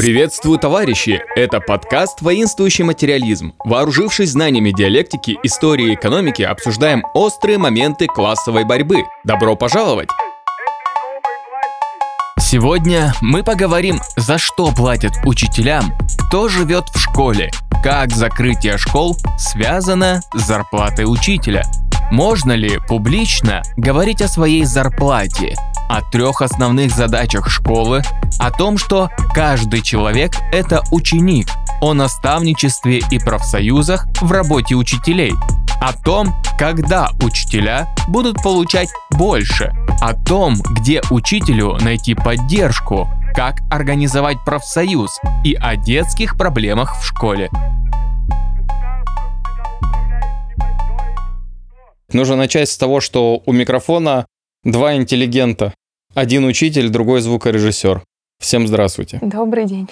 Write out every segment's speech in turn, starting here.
Приветствую, товарищи! Это подкаст «Воинствующий материализм». Вооружившись знаниями диалектики, истории и экономики, обсуждаем острые моменты классовой борьбы. Добро пожаловать! Сегодня мы поговорим, за что платят учителям, кто живет в школе, как закрытие школ связано с зарплатой учителя. Можно ли публично говорить о своей зарплате, о трех основных задачах школы, о том, что каждый человек – это ученик, о наставничестве и профсоюзах в работе учителей, о том, когда учителя будут получать больше, о том, где учителю найти поддержку, как организовать профсоюз и о детских проблемах в школе. Нужно начать с того, что у микрофона два интеллигента. Один учитель, другой звукорежиссер. Всем здравствуйте. Добрый день.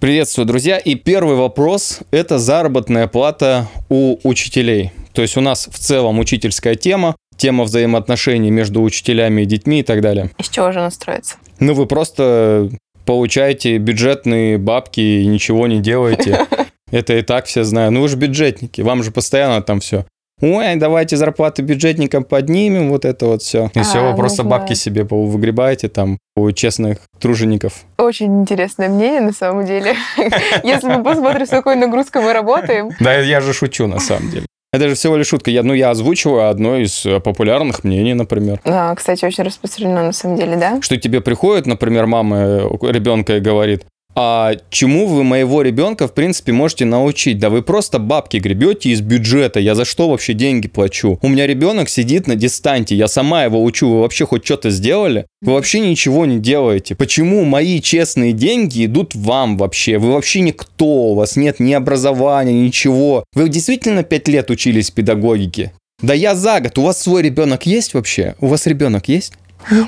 Приветствую, друзья. И первый вопрос – это заработная плата у учителей. То есть у нас в целом учительская тема, тема взаимоотношений между учителями и детьми и так далее. Из чего же настроиться? Ну, вы просто получаете бюджетные бабки и ничего не делаете. Это и так все знают. Ну, вы же бюджетники, вам же постоянно там все ой, давайте зарплаты бюджетникам поднимем, вот это вот все. И а, все, вы просто нужно... бабки себе выгребаете там у честных тружеников. Очень интересное мнение на самом деле. Если мы посмотрим, с какой нагрузкой мы работаем. Да, я же шучу на самом деле. Это же всего лишь шутка. Я, ну, я озвучиваю одно из э, популярных мнений, например. Да, кстати, очень распространено на самом деле, да? Что тебе приходит, например, мама э, ребенка и говорит, а чему вы моего ребенка, в принципе, можете научить? Да вы просто бабки гребете из бюджета, я за что вообще деньги плачу? У меня ребенок сидит на дистанте, я сама его учу, вы вообще хоть что-то сделали? Вы вообще ничего не делаете. Почему мои честные деньги идут вам вообще? Вы вообще никто, у вас нет ни образования, ничего. Вы действительно пять лет учились педагогике? Да я за год. У вас свой ребенок есть вообще? У вас ребенок есть?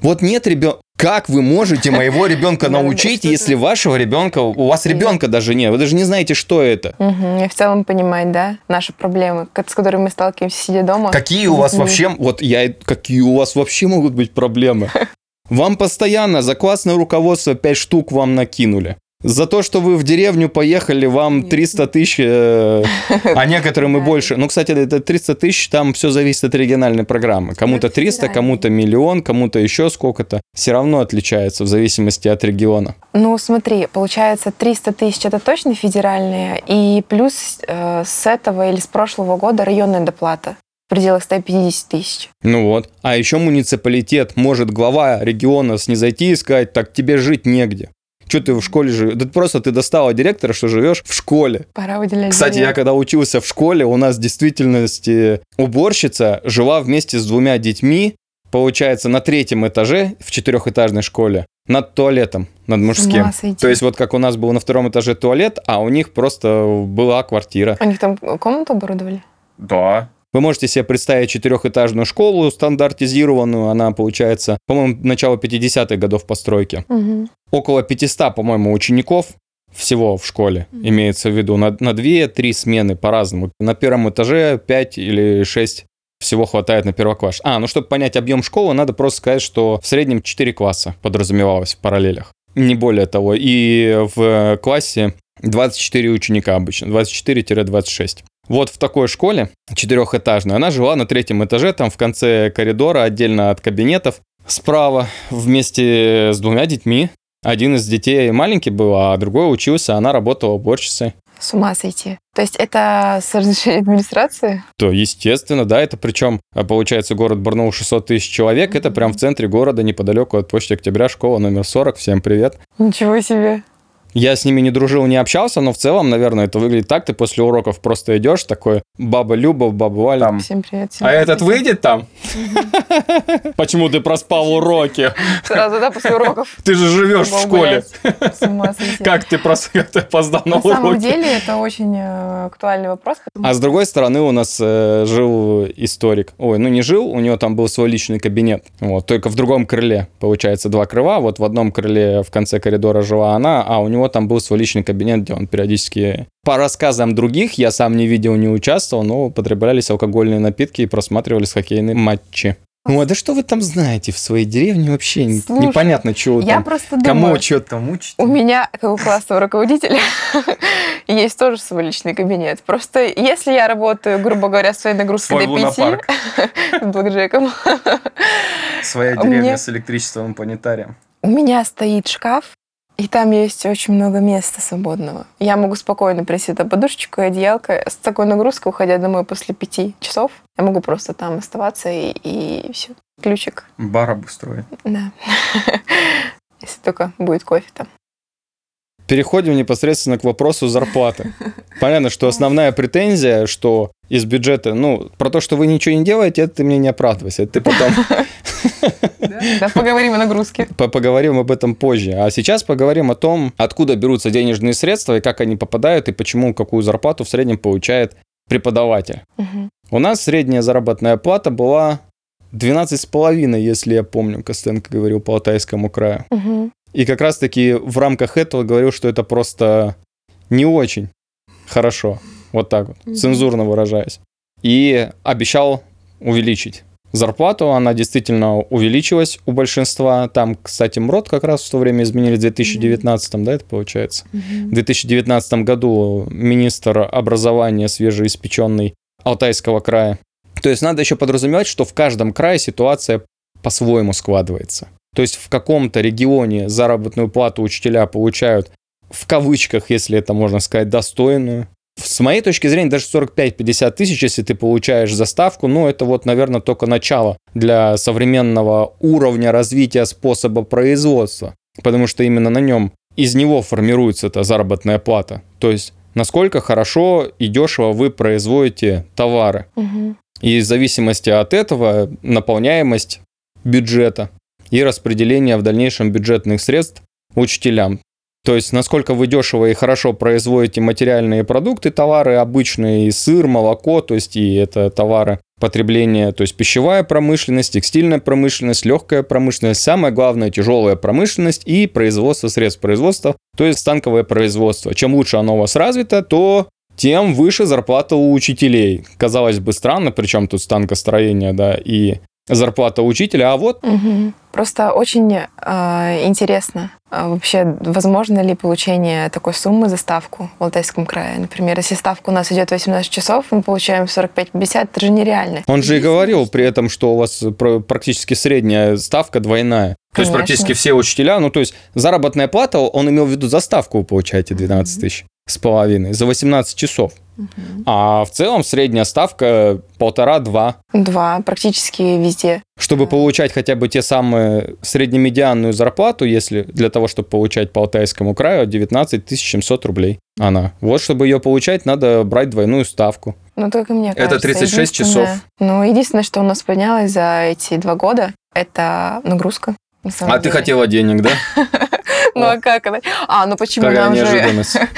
Вот нет ребенка. Как вы можете моего ребенка научить, если вашего ребенка, у вас ребенка даже нет, вы даже не знаете, что это? И в целом понимать, да, наши проблемы, с которыми мы сталкиваемся, сидя дома. Какие у вас вообще, вот я, какие у вас вообще могут быть проблемы? Вам постоянно за классное руководство 5 штук вам накинули. За то, что вы в деревню поехали, вам 300 тысяч, э, а некоторым и больше. Ну, кстати, это 300 тысяч, там все зависит от региональной программы. Кому-то 300, кому-то миллион, кому-то еще сколько-то. Все равно отличается в зависимости от региона. Ну, смотри, получается 300 тысяч это точно федеральные, и плюс э, с этого или с прошлого года районная доплата в пределах 150 тысяч. Ну вот. А еще муниципалитет может глава региона снизойти и сказать, так тебе жить негде. Что ты в школе живешь? Да просто ты достала директора, что живешь в школе. Пора выделять. Кстати, я когда учился в школе, у нас в действительности уборщица жила вместе с двумя детьми, получается, на третьем этаже в четырехэтажной школе над туалетом, над мужским. То есть вот как у нас был на втором этаже туалет, а у них просто была квартира. У них там комнату оборудовали? Да. Вы можете себе представить четырехэтажную школу стандартизированную, она получается, по-моему, начало 50-х годов постройки. Угу. Около 500, по-моему, учеников всего в школе, mm имеется в виду, на, на 2-3 смены по-разному. На первом этаже 5 или 6 всего хватает на первокласс. А, ну чтобы понять объем школы, надо просто сказать, что в среднем 4 класса подразумевалось в параллелях. Не более того. И в классе 24 ученика обычно, 24-26. Вот в такой школе, четырехэтажной, она жила на третьем этаже, там в конце коридора, отдельно от кабинетов. Справа вместе с двумя детьми. Один из детей маленький был, а другой учился, она работала уборщицей. С ума сойти. То есть это с разрешения администрации? То, естественно, да. Это причем, получается, город Барнаул 600 тысяч человек. Mm-hmm. Это прям в центре города, неподалеку от Почты Октября, школа номер 40. Всем привет. Ничего себе. Я с ними не дружил, не общался, но в целом, наверное, это выглядит так. Ты после уроков просто идешь, такой, баба Люба, баба Валя. Там. Всем привет. Всем а привет. этот выйдет там? Почему ты проспал уроки? Сразу, да, после уроков. Ты же живешь в школе. Как ты опоздал на уроки? На самом деле, это очень э, актуальный вопрос. А с другой стороны, у нас э, жил историк. Ой, ну не жил, у него там был свой личный кабинет. Вот, только в другом крыле, получается, два крыла. Вот в одном крыле в конце коридора жила она, а у него него там был свой личный кабинет, где он периодически... По рассказам других, я сам не видел, не участвовал, но употреблялись алкогольные напитки и просматривались хоккейные матчи. Ну, а да что вы там знаете в своей деревне вообще? Слушай, Непонятно, чего Я там. просто Кому что там учить? у меня, как у классного руководителя, есть тоже свой личный кабинет. Просто если я работаю, грубо говоря, своей нагрузкой Свой до пяти, с блэкджеком, Своя меня- с электричеством планетарием. у меня стоит шкаф, и там есть очень много места свободного. Я могу спокойно прийти туда подушечку и одеялко с такой нагрузкой, уходя домой после пяти часов. Я могу просто там оставаться и, все. Ключик, Бар обустроить. да. Если только будет кофе там. Переходим непосредственно к вопросу зарплаты. Понятно, что основная претензия, что из бюджета, ну, про то, что вы ничего не делаете, это ты мне не оправдывайся. Это ты потом Да, поговорим о нагрузке. по- поговорим об этом позже. А сейчас поговорим о том, откуда берутся денежные средства и как они попадают, и почему какую зарплату в среднем получает преподаватель. У нас средняя заработная плата была 12,5, если я помню, Костенко говорил по Алтайскому краю. И как раз-таки в рамках этого говорил, что это просто не очень хорошо. Вот так вот, Мгм. цензурно выражаясь. И обещал увеличить зарплату. Она действительно увеличилась у большинства. Там, кстати, МРОД как раз в то время изменили в 2019, да, это получается? В Мгм. 2019 году министр образования свежеиспеченный Алтайского края. То есть надо еще подразумевать, что в каждом крае ситуация по-своему складывается. То есть в каком-то регионе заработную плату учителя получают в кавычках, если это можно сказать, достойную. С моей точки зрения, даже 45-50 тысяч, если ты получаешь заставку, ну, это вот, наверное, только начало для современного уровня развития способа производства. Потому что именно на нем, из него формируется эта заработная плата. То есть, насколько хорошо и дешево вы производите товары. Мгм. И в зависимости от этого наполняемость бюджета и распределение в дальнейшем бюджетных средств учителям. То есть, насколько вы дешево и хорошо производите материальные продукты, товары обычные, и сыр, молоко, то есть и это товары потребления, то есть пищевая промышленность, текстильная промышленность, легкая промышленность, самое главное тяжелая промышленность и производство средств производства, то есть станковое производство. Чем лучше оно у вас развито, то тем выше зарплата у учителей. Казалось бы, странно, причем тут станкостроение, да, и зарплата учителя, а вот Мгм. Просто очень э, интересно, а вообще, возможно ли получение такой суммы за ставку в Алтайском крае? Например, если ставка у нас идет 18 часов, мы получаем 45-50, это же нереально. он же и говорил при этом, что у вас практически средняя ставка двойная. То есть практически все учителя, ну то есть заработная плата, он имел в виду за ставку вы получаете 12 тысяч с половиной за 18 часов. А в целом средняя ставка полтора-два. Два, практически везде. Чтобы получать хотя бы те самые среднемедианную зарплату, если для того, чтобы получать по Алтайскому краю, 19 700 рублей она. Вот, чтобы ее получать, надо брать двойную ставку. Ну, только мне Это кажется. 36 единственное- часов. Ну, единственное, что у нас поднялось за эти два года, это нагрузка. на А ты деле. хотела денег, да? Ну, а как это? А, ну почему нам же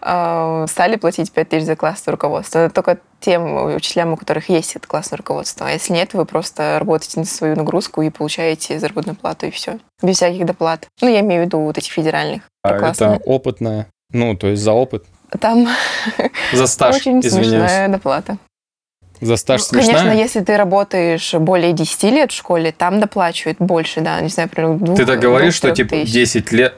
а, стали платить 5 тысяч за классное руководство? Это только тем учителям, у которых есть это классное руководство. А если нет, вы просто работаете на свою нагрузку и получаете заработную плату, и все. Без всяких доплат. Ну, я имею в виду вот эти федеральных. А это опытная. Ну, то есть за опыт. Там За стаж, очень извиняюсь. смешная доплата. За стаж Ну, Конечно, смешная? если ты работаешь более 10 лет в школе, там доплачивают больше, да, не знаю, примерно двух Ты так говоришь, что типа тысяч. 10 лет...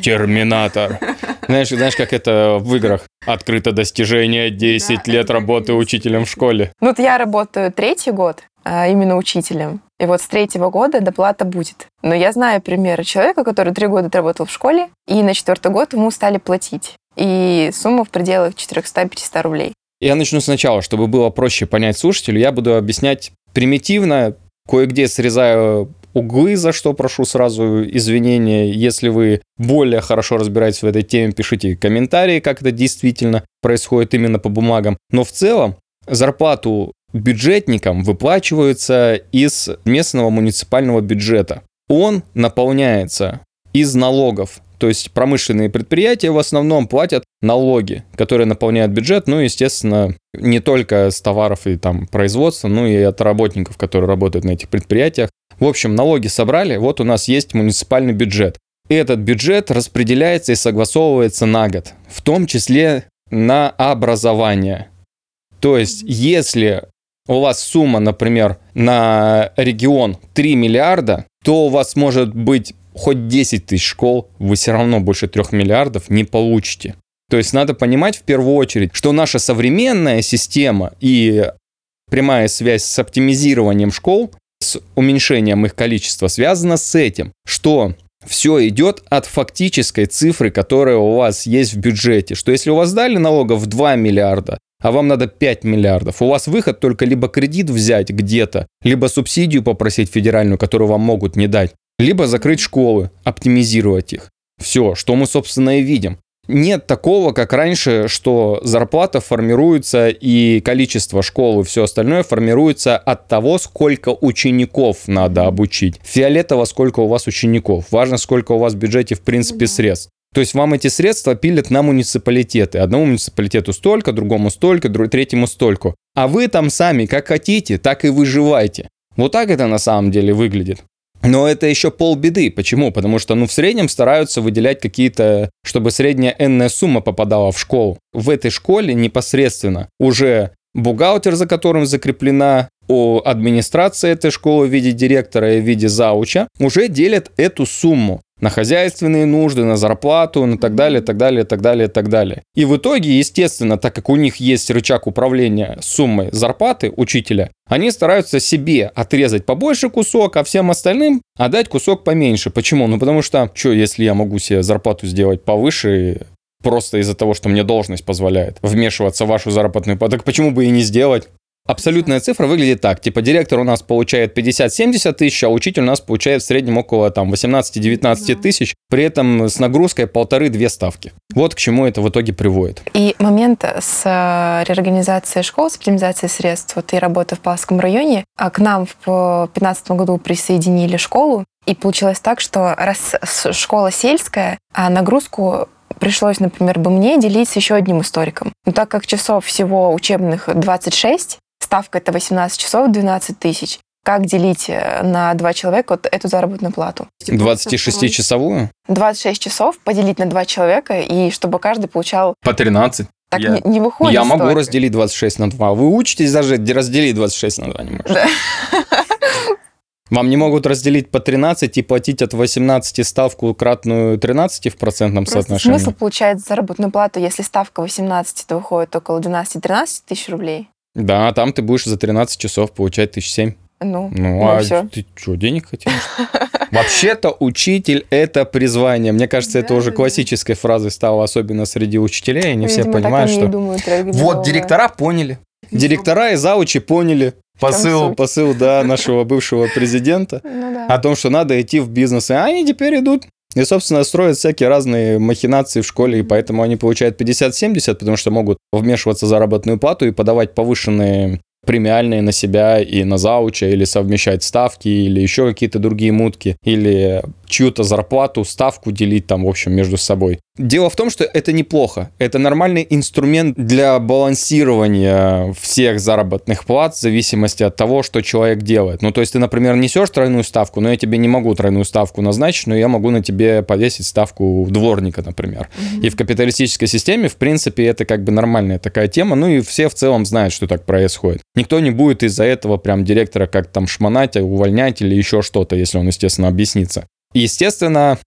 Терминатор. Знаешь, знаешь, как это в играх? Открыто достижение 10 Да, лет работы учителем в школе. Ну, вот я работаю третий год а, именно учителем. И вот с третьего года доплата будет. Но я знаю примеры человека, который три года отработал в школе, и на четвертый год ему стали платить. И сумма в пределах 400-500 рублей. Я начну сначала, чтобы было проще понять слушателю. Я буду объяснять примитивно, кое-где срезаю углы, за что прошу сразу извинения. Если вы более хорошо разбираетесь в этой теме, пишите комментарии, как это действительно происходит именно по бумагам. Но в целом зарплату бюджетникам выплачиваются из местного муниципального бюджета. Он наполняется из налогов. То есть промышленные предприятия в основном платят налоги, которые наполняют бюджет, ну, естественно, не только с товаров и там производства, но и от работников, которые работают на этих предприятиях. В общем, налоги собрали, вот у нас есть муниципальный бюджет. Этот бюджет распределяется и согласовывается на год, в том числе на образование. То есть, если у вас сумма, например, на регион 3 миллиарда, то у вас может быть хоть 10 тысяч школ, вы все равно больше 3 миллиардов не получите. То есть надо понимать в первую очередь, что наша современная система и прямая связь с оптимизированием школ, с уменьшением их количества связана с этим, что все идет от фактической цифры, которая у вас есть в бюджете. Что если у вас дали налогов в 2 миллиарда, а вам надо 5 миллиардов, у вас выход только либо кредит взять где-то, либо субсидию попросить федеральную, которую вам могут не дать, либо закрыть школы, оптимизировать их. Все, что мы, собственно, и видим нет такого, как раньше, что зарплата формируется и количество школ и все остальное формируется от того, сколько учеников надо обучить. Фиолетово, сколько у вас учеников. Важно, сколько у вас в бюджете, в принципе, средств. То есть вам эти средства пилят на муниципалитеты. Одному муниципалитету столько, другому столько, третьему столько. А вы там сами как хотите, так и выживайте. Вот так это на самом деле выглядит. Но это еще полбеды. Почему? Потому что, ну, в среднем стараются выделять какие-то, чтобы средняя энная сумма попадала в школу. В этой школе непосредственно уже бухгалтер, за которым закреплена о администрации этой школы в виде директора и в виде зауча, уже делят эту сумму на хозяйственные нужды, на зарплату, на так далее, так далее, так далее, так далее. И в итоге, естественно, так как у них есть рычаг управления суммой зарплаты учителя, они стараются себе отрезать побольше кусок, а всем остальным отдать кусок поменьше. Почему? Ну потому что, что если я могу себе зарплату сделать повыше, просто из-за того, что мне должность позволяет вмешиваться в вашу заработную плату, так почему бы и не сделать? Абсолютная цифра выглядит так. Типа директор у нас получает 50-70 тысяч, а учитель у нас получает в среднем около там 18-19 тысяч, при этом с нагрузкой полторы-две ставки. Вот к чему это в итоге приводит. И момент с э, реорганизацией школ, с оптимизацией средств. Вот я работаю в Павловском районе, а к нам в 2015 году присоединили школу, и получилось так, что раз школа сельская, а нагрузку пришлось, например, бы мне делить с еще одним историком. Но так как часов всего учебных 26, ставка это 18 часов, 12 тысяч. Как делить э, на два человека вот эту заработную плату? 26-часовую? 26 часов поделить на два человека, и чтобы каждый получал... По 13. Так я... не, не выходит. Я могу разделить 26 на 2. Вы учитесь даже разделить 26 на 2 не можете. Да. Вам не могут разделить по 13 и платить от 18 ставку кратную 13 в процентном Просто соотношении? Смысл получает заработную плату, если ставка 18, то выходит около 12-13 тысяч рублей. Да, там ты будешь за 13 часов получать тысяч семь. Ну, ну, ну а все. ты что, денег хотел? Вообще-то учитель – это призвание. Мне кажется, это уже классической фразой стало, особенно среди учителей. Они все понимают, что... Вот, директора поняли. Директора и заучи поняли посыл, посыл, да, нашего бывшего президента ну о том, что надо идти в бизнес. И они теперь идут. И, собственно, строят всякие разные махинации в школе, и поэтому они получают 50-70, потому что могут вмешиваться в заработную плату и подавать повышенные премиальные на себя и на зауча, или совмещать ставки, или еще какие-то другие мутки, или чью-то зарплату, ставку делить там, в общем, между собой. Дело в том, что это неплохо. Это нормальный инструмент для балансирования всех заработных плат в зависимости от того, что человек делает. Ну, то есть ты, например, несешь тройную ставку, но я тебе не могу тройную ставку назначить, но я могу на тебе повесить ставку дворника, например. Mm-hmm. И в капиталистической системе, в принципе, это как бы нормальная такая тема. Ну и все в целом знают, что так происходит. Никто не будет из-за этого прям директора как там шмонать, увольнять или еще что-то, если он, естественно, объяснится. Естественно,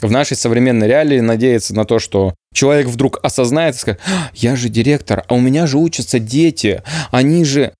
в нашей современной реалии надеяться на то, что человек вдруг осознает и скажет, «А, я же директор, а у меня же учатся дети, они же...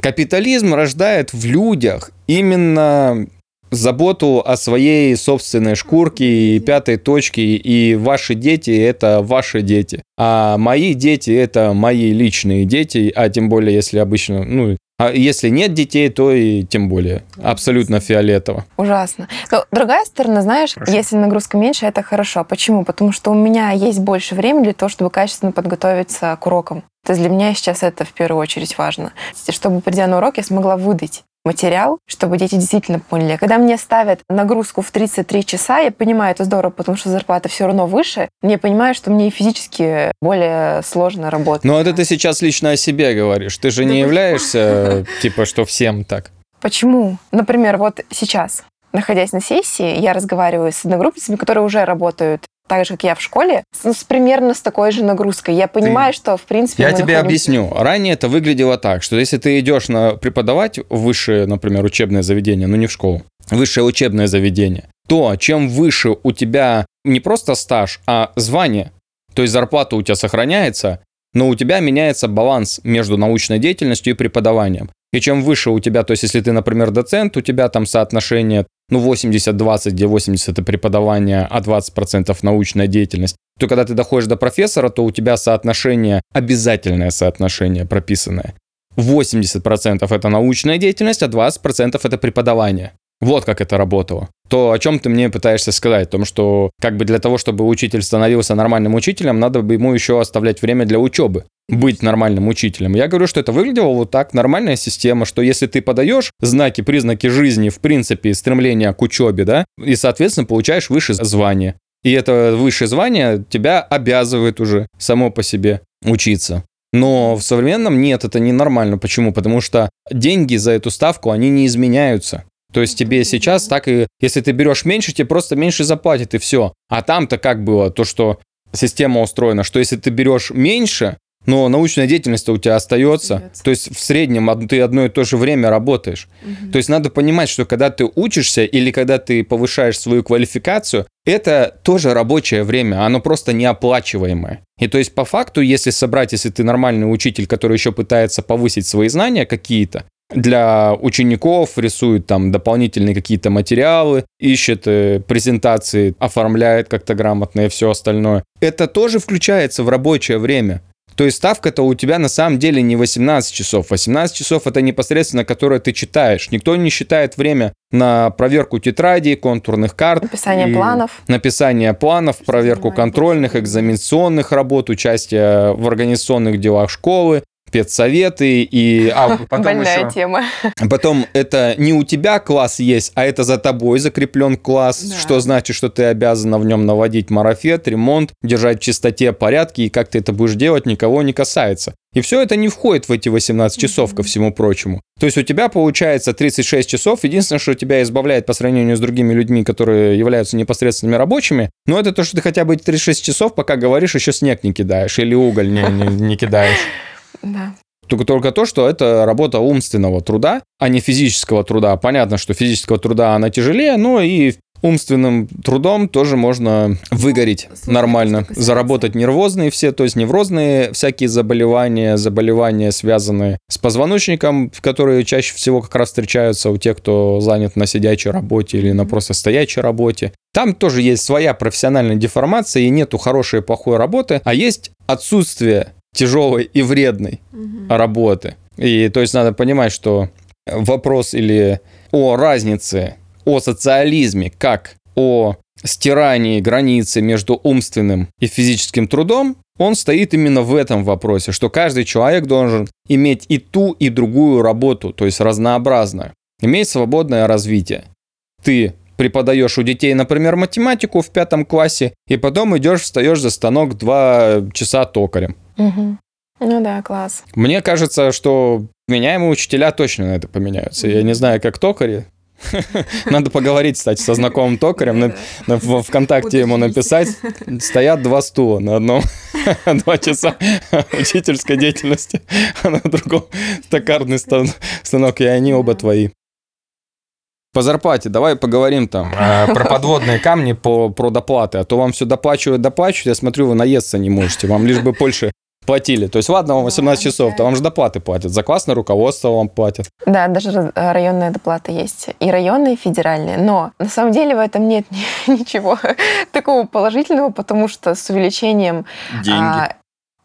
Капитализм рождает в людях именно заботу о своей собственной шкурке и пятой точке, и ваши дети – это ваши дети. А мои дети – это мои личные дети, а тем более, если обычно, ну, а если нет детей, то и тем более. Абсолютно фиолетово. Ужасно. Но другая сторона, знаешь, хорошо. если нагрузка меньше, это хорошо. Почему? Потому что у меня есть больше времени для того, чтобы качественно подготовиться к урокам. То есть для меня сейчас это в первую очередь важно. Чтобы, придя на урок, я смогла выдать материал, чтобы дети действительно поняли. Когда мне ставят нагрузку в 33 часа, я понимаю, это здорово, потому что зарплата все равно выше. Я понимаю, что мне физически более сложно работать. Но это ты сейчас лично о себе говоришь. Ты же не являешься, типа, что всем так. Почему? Например, вот сейчас находясь на сессии, я разговариваю с одногруппницами, которые уже работают так же, как я в школе, с, с примерно с такой же нагрузкой. Я понимаю, ты... что, в принципе, Я тебе находимся... объясню. Ранее это выглядело так, что если ты идешь на преподавать в высшее, например, учебное заведение, ну не в школу, высшее учебное заведение, то чем выше у тебя не просто стаж, а звание, то есть зарплата у тебя сохраняется, но у тебя меняется баланс между научной деятельностью и преподаванием. И чем выше у тебя, то есть если ты, например, доцент, у тебя там соотношение ну 80-20, где 80 это преподавание, а 20% научная деятельность, то когда ты доходишь до профессора, то у тебя соотношение, обязательное соотношение прописанное. 80% это научная деятельность, а 20% это преподавание. Вот как это работало. То, о чем ты мне пытаешься сказать, о том, что как бы для того, чтобы учитель становился нормальным учителем, надо бы ему еще оставлять время для учебы, быть нормальным учителем. Я говорю, что это выглядело вот так, нормальная система, что если ты подаешь знаки, признаки жизни, в принципе, стремления к учебе, да, и, соответственно, получаешь высшее звание. И это высшее звание тебя обязывает уже само по себе учиться. Но в современном нет, это ненормально. Почему? Потому что деньги за эту ставку, они не изменяются. То есть тебе сейчас так и, если ты берешь меньше, тебе просто меньше заплатят и все. А там-то как было, то, что система устроена, что если ты берешь меньше, но научная деятельность у тебя остается. остается. То есть в среднем ты одно и то же время работаешь. Угу. То есть надо понимать, что когда ты учишься или когда ты повышаешь свою квалификацию, это тоже рабочее время, оно просто неоплачиваемое. И то есть по факту, если собрать, если ты нормальный учитель, который еще пытается повысить свои знания какие-то, для учеников, рисует там дополнительные какие-то материалы, ищет э, презентации, оформляет как-то грамотно и все остальное. Это тоже включается в рабочее время. То есть ставка-то у тебя на самом деле не 18 часов. 18 часов это непосредственно, которое ты читаешь. Никто не считает время на проверку тетрадей, контурных карт. Написание планов. Написание планов, проверку контрольных, экзаменационных работ, участие в организационных делах школы, спецсоветы и... А, потом Больная еще... тема. Потом это не у тебя класс есть, а это за тобой закреплен класс, да. что значит, что ты обязана в нем наводить марафет, ремонт, держать в чистоте порядки, и как ты это будешь делать, никого не касается. И все это не входит в эти 18 часов, ко всему прочему. То есть у тебя получается 36 часов. Единственное, что тебя избавляет по сравнению с другими людьми, которые являются непосредственными рабочими, но это то, что ты хотя бы 36 часов, пока говоришь, еще снег не кидаешь или уголь не, не, не кидаешь. Да. Только, только то, что это работа умственного труда, а не физического труда. Понятно, что физического труда она тяжелее, но и умственным трудом тоже можно выгореть нормально, заработать нервозные все, то есть неврозные всякие заболевания, заболевания, связанные с позвоночником, которые чаще всего как раз встречаются у тех, кто занят на сидячей работе или на просто стоячей работе. Там тоже есть своя профессиональная деформация, и нету хорошей и плохой работы, а есть отсутствие тяжелой и вредной угу. работы. И то есть надо понимать, что вопрос или о разнице, о социализме, как о стирании границы между умственным и физическим трудом, он стоит именно в этом вопросе, что каждый человек должен иметь и ту, и другую работу, то есть разнообразную, иметь свободное развитие. Ты преподаешь у детей, например, математику в пятом классе, и потом идешь, встаешь за станок два часа токарем. Угу. Ну да, класс. Мне кажется, что меняемые учителя точно на это поменяются. Я не знаю, как токари. Надо поговорить, кстати, со знакомым токарем, в ВКонтакте ему написать. Стоят два стула на одном, два часа учительской деятельности, а на другом токарный станок, и они оба твои. По зарплате давай поговорим там э, про подводные камни, по, про доплаты. А то вам все доплачивают, доплачивают. Я смотрю, вы наесться не можете. Вам лишь бы больше платили. То есть, ладно, вам 18 да, часов, то вам же доплаты платят. За классное руководство вам платят. Да, даже районная доплата есть. И районные, и федеральные. Но на самом деле в этом нет ничего такого положительного, потому что с увеличением... Деньги. А,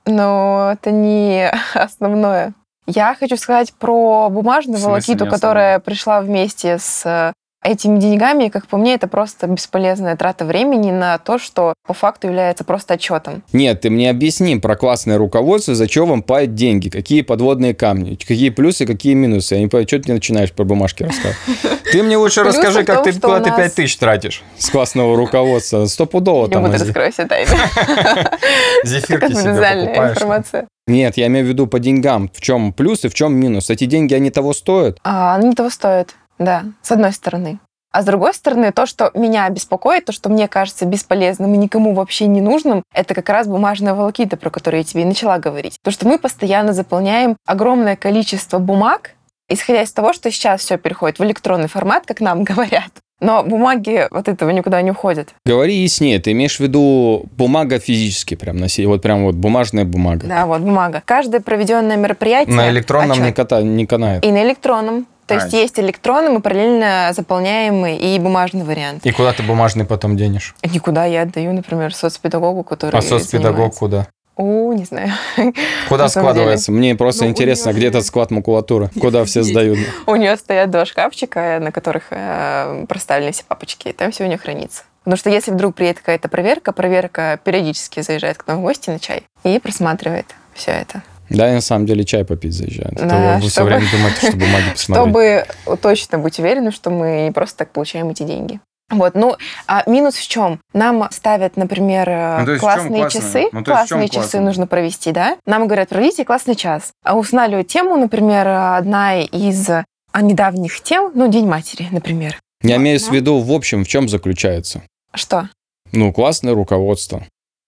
но это не основное. Я хочу сказать про бумажную волокиту, которая пришла вместе с этими деньгами, как по мне, это просто бесполезная трата времени на то, что по факту является просто отчетом. Нет, ты мне объясни про классное руководство, зачем вам платят деньги, какие подводные камни, какие плюсы, какие минусы. Я не понимаю, что ты начинаешь про бумажки рассказывать. Ты мне лучше расскажи, как ты куда ты 5 тысяч тратишь с классного руководства. Стопудово там. Не буду раскрою все тайны. Зефирки себе покупаешь. Нет, я имею в виду по деньгам. В чем плюс и в чем минус? Эти деньги, они того стоят? А, они того стоят. Да, с одной стороны. А с другой стороны, то, что меня беспокоит, то, что мне кажется бесполезным и никому вообще не нужным, это как раз бумажная волокита, про которую я тебе и начала говорить. То, что мы постоянно заполняем огромное количество бумаг, исходя из того, что сейчас все переходит в электронный формат, как нам говорят. Но бумаги от этого никуда не уходят. Говори яснее, ты имеешь в виду бумага физически прям носить, вот прям вот бумажная бумага. Да, вот бумага. Каждое проведенное мероприятие... На электронном не, кота, не канает. И на электронном. То есть А. есть электронный, мы параллельно заполняем и бумажный вариант. И куда ты бумажный потом денешь? Никуда я отдаю, например, соцпедагогу, который А соцпедагог куда? О, не знаю. Куда складывается? Мне просто Ну, интересно, неё где же- этот склад макулатуры? Куда все сдают? У нее стоят два шкафчика, на которых э, проставлены все папочки, и там все у нее хранится. Потому что если вдруг приедет какая-то проверка, проверка периодически заезжает к нам в гости на чай и просматривает все это. Да, я на самом деле чай попить заезжают. Это Да, вы все чтобы- время думаете, что бумаги посмотреть. Чтобы точно быть уверены, что мы не просто так получаем эти деньги. Вот, ну, а минус в чем? Нам ставят, например, э, Ну, в классные часы. Ну, в классные часы классно? нужно провести, да? Нам говорят, проведите классный час. А устанавливают тему, например, одна из а, недавних тем, ну, День матери, например. Я имею в Да. виду, в общем, в чем заключается? Что? Ну, классное руководство.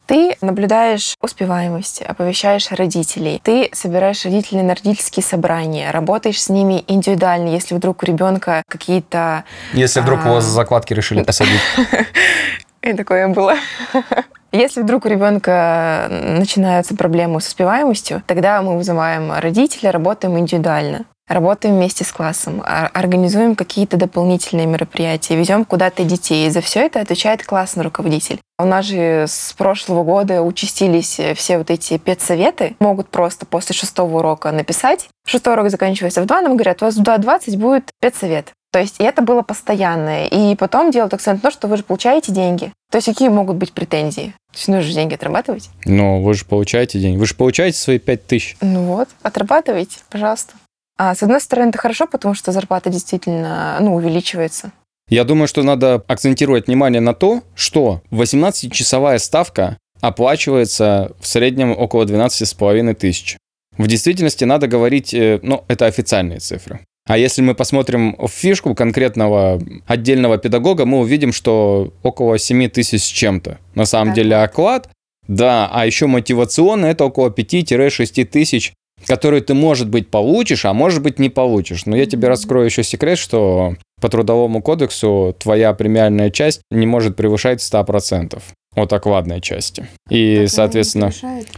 Ты наблюдаешь успеваемость, оповещаешь родителей, ты собираешь родителей на родительские собрания, работаешь с ними индивидуально, если вдруг у ребенка какие-то... Если вдруг у вас закладки решили посадить. И такое было. Если вдруг у ребенка начинаются проблемы с успеваемостью, тогда мы вызываем родителей, работаем индивидуально. Работаем вместе с классом, а- организуем какие-то дополнительные мероприятия, везем куда-то детей. И за все это отвечает классный руководитель. У нас же с прошлого года участились все вот эти педсоветы. Могут просто после шестого урока написать. Шестой урок заканчивается в два, нам говорят, у вас в 2.20 будет педсовет. То есть и это было постоянное. И потом делают акцент на то, что вы же получаете деньги. То есть какие могут быть претензии? То есть нужно же деньги отрабатывать. Но вы же получаете деньги. Вы же получаете свои пять тысяч. Ну вот, отрабатывайте, пожалуйста. А с одной стороны, это хорошо, потому что зарплата действительно ну, увеличивается. Я думаю, что надо акцентировать внимание на то, что 18-часовая ставка оплачивается в среднем около 12,5 тысяч. В действительности надо говорить, э, ну, это официальные цифры. А если мы посмотрим в фишку конкретного отдельного педагога, мы увидим, что около 7 тысяч с чем-то. На самом Так. деле оклад, да, а еще мотивационно это около 5-6 тысяч, которые ты, может быть, получишь, а может быть, не получишь. Но я тебе раскрою еще секрет, что по трудовому кодексу твоя премиальная часть не может превышать 100% от окладной части. И, соответственно,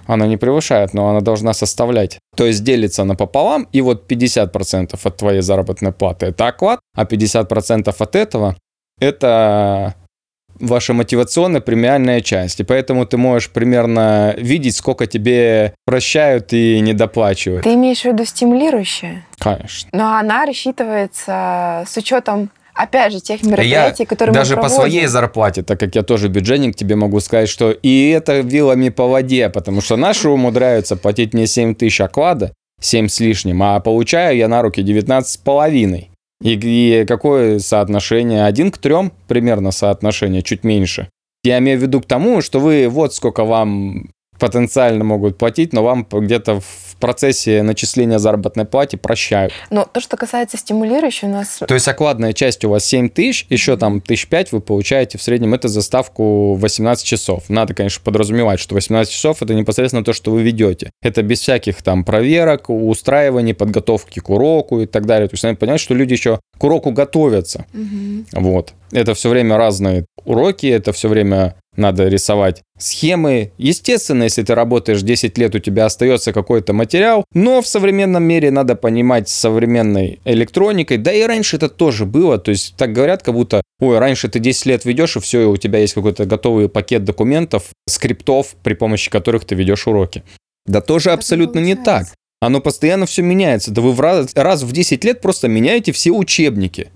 она не превышает, но она должна составлять. То есть делится напополам, и вот 50% от твоей заработной платы – это оклад, а 50% от этого – это ваша мотивационная премиальная часть. И поэтому ты можешь примерно видеть, сколько тебе прощают и не доплачивают. Ты имеешь в виду стимулирующая? Конечно. Но она рассчитывается с учетом, опять же, тех мероприятий, которые Даже мы по своей зарплате, так как я тоже бюджетник, тебе могу сказать, что и это вилами по воде, потому что наши умудряются платить мне 7 тысяч оклада, 7 с лишним, а получаю я на руки 19 с половиной. И, и какое соотношение? Один к трем примерно соотношение, чуть меньше. Я имею в виду к тому, что вы вот сколько вам потенциально могут платить, но вам где-то в процессе начисления заработной платы прощают. Но то, что касается стимулирующей, у нас То есть окладная часть у вас 7 тысяч, еще там тысяч пять вы получаете в среднем, это за ставку 18 часов. Надо, конечно, подразумевать, что 18 часов это непосредственно то, что вы ведете. Это без всяких там проверок, устраиваний, подготовки к уроку и так далее. То есть надо понимать, что люди еще к уроку готовятся. Вот. Это все время разные уроки, это все время надо рисовать схемы. Естественно, если ты работаешь 10 лет, у тебя остается какой-то материал, но в современном мире надо понимать с современной электроникой, да и раньше это тоже было, то есть так говорят, как будто, ой, раньше ты 10 лет ведешь, и все, и у тебя есть какой-то готовый пакет документов, скриптов, при помощи которых ты ведешь уроки. Да тоже абсолютно не так. Оно постоянно все меняется. Да вы в раз, раз в 10 лет просто меняете все учебники.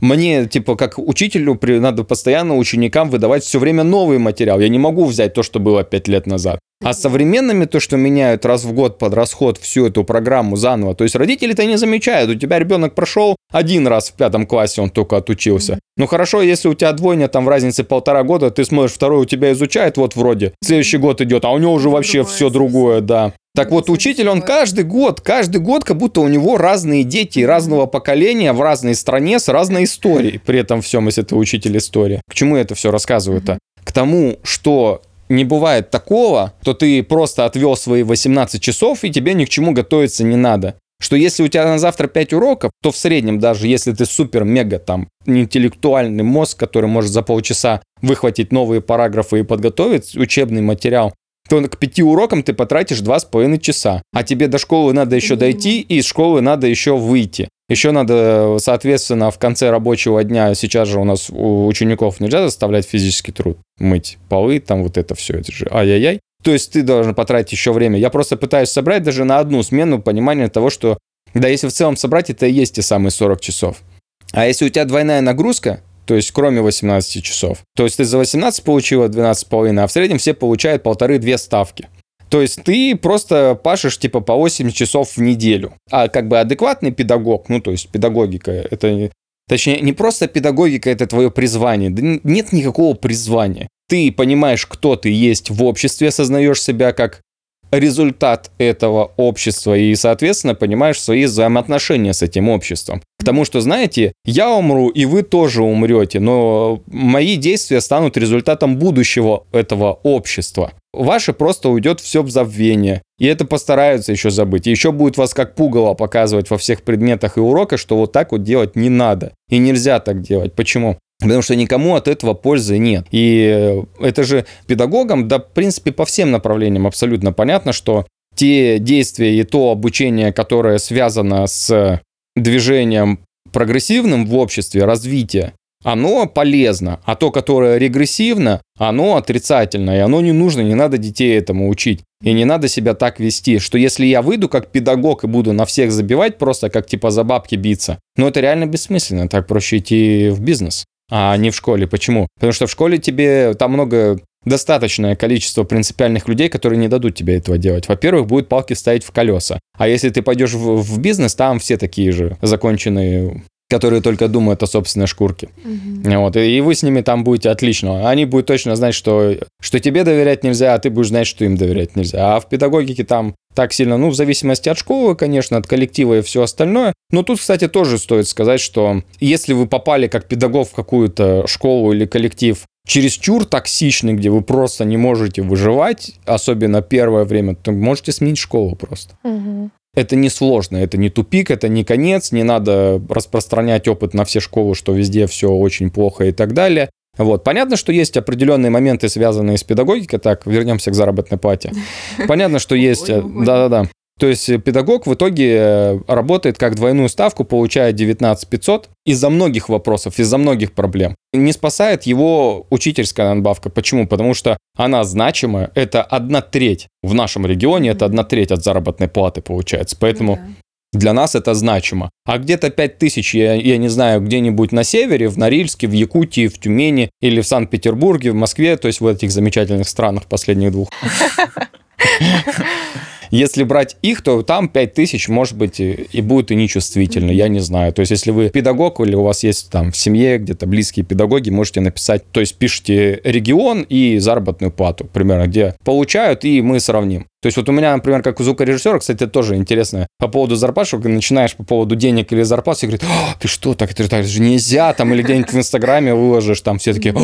Мне, типа, как учителю, при- надо постоянно ученикам выдавать все время новый материал. Я не могу взять то, что было 5 лет назад. А с современными, то, что меняют раз в год под расход всю эту программу заново, то есть родители-то не замечают. У тебя ребенок прошел один раз в пятом классе, он только отучился. Ну хорошо, если у тебя двойня там в разнице полтора года, ты смотришь, второй у тебя изучает, вот вроде, следующий год идет, а у него уже вообще Другое все другое, да. Так вот, учитель, он каждый год, каждый год, как будто у него разные дети разного поколения в разной стране с разной историей. При этом всем, если ты учитель истории. К чему я это все рассказываю-то? К тому, что не бывает такого, то ты просто отвел свои 18 часов, и тебе ни к чему готовиться не надо. Что если у тебя на завтра 5 уроков, то в среднем, даже если ты супер-мега там интеллектуальный мозг, который может за полчаса выхватить новые параграфы и подготовить учебный материал, то к пяти урокам ты потратишь два с половиной часа. А тебе до школы надо еще дойти, и из школы надо еще выйти. Еще надо, соответственно, в конце рабочего дня, сейчас же у нас у учеников нельзя заставлять физический труд, мыть полы, там вот это все, это же ай-яй-яй. То есть ты должен потратить еще время. Я просто пытаюсь собрать даже на одну смену понимание того, что, да, если в целом собрать, это и есть те самые 40 часов. А если у тебя двойная нагрузка, то есть кроме 18 часов. То есть ты за 18 получила 12,5, а в среднем все получают полторы-две ставки. То есть ты просто пашешь типа по 8 часов в неделю. А как бы адекватный педагог, ну то есть педагогика, это Точнее, не просто педагогика это твое призвание. Да нет никакого призвания. Ты понимаешь, кто ты есть в обществе, осознаешь себя как результат этого общества и, соответственно, понимаешь свои взаимоотношения с этим обществом. К тому, что, знаете, я умру, и вы тоже умрете, но мои действия станут результатом будущего этого общества. Ваше просто уйдет все в забвение. И это постараются еще забыть. Еще будет вас как пугало показывать во всех предметах и уроках, что вот так вот делать не надо. И нельзя так делать. Почему? Потому что никому от этого пользы нет. И это же педагогам, да, в принципе, по всем направлениям абсолютно понятно, что те действия и то обучение, которое связано с движением прогрессивным в обществе, развитие, оно полезно, а то, которое регрессивно, оно отрицательно, и оно не нужно, не надо детей этому учить. И не надо себя так вести, что если я выйду как педагог и буду на всех забивать, просто как типа за бабки биться, ну это реально бессмысленно, так проще идти в бизнес а не в школе. Почему? Потому что в школе тебе там много достаточное количество принципиальных людей, которые не дадут тебе этого делать. Во-первых, будет палки ставить в колеса. А если ты пойдешь в, в бизнес, там все такие же законченные которые только думают о собственной шкурке. Угу. Вот, и вы с ними там будете отлично. Они будут точно знать, что, что тебе доверять нельзя, а ты будешь знать, что им доверять нельзя. А в педагогике там так сильно, ну, в зависимости от школы, конечно, от коллектива и все остальное. Но тут, кстати, тоже стоит сказать, что если вы попали как педагог в какую-то школу или коллектив чересчур токсичный, где вы просто не можете выживать, особенно первое время, то можете сменить школу просто. Угу это не сложно, это не тупик, это не конец, не надо распространять опыт на все школы, что везде все очень плохо и так далее. Вот. Понятно, что есть определенные моменты, связанные с педагогикой. Так, вернемся к заработной плате. Понятно, что есть... Да-да-да. То есть э, педагог в итоге э, работает как двойную ставку, получает 19 500 из-за многих вопросов, из-за многих проблем. Не спасает его учительская надбавка. Почему? Потому что она значимая. Это одна треть в нашем регионе, это одна треть от заработной платы получается. Поэтому для нас это значимо. А где-то 5 тысяч, я, я не знаю, где-нибудь на севере, в Норильске, в Якутии, в Тюмени или в Санкт-Петербурге, в Москве, то есть в этих замечательных странах последних двух. Если брать их, то там 5000, может быть, и будет и нечувствительно, я не знаю. То есть, если вы педагог или у вас есть там в семье где-то близкие педагоги, можете написать, то есть пишите регион и заработную плату, примерно, где получают, и мы сравним. То есть вот у меня, например, как у звукорежиссера, кстати, это тоже интересно, по поводу зарплат, что начинаешь по поводу денег или зарплат, все говорят, ты что, так это, так, же нельзя, там, или где-нибудь в Инстаграме выложишь, там все такие,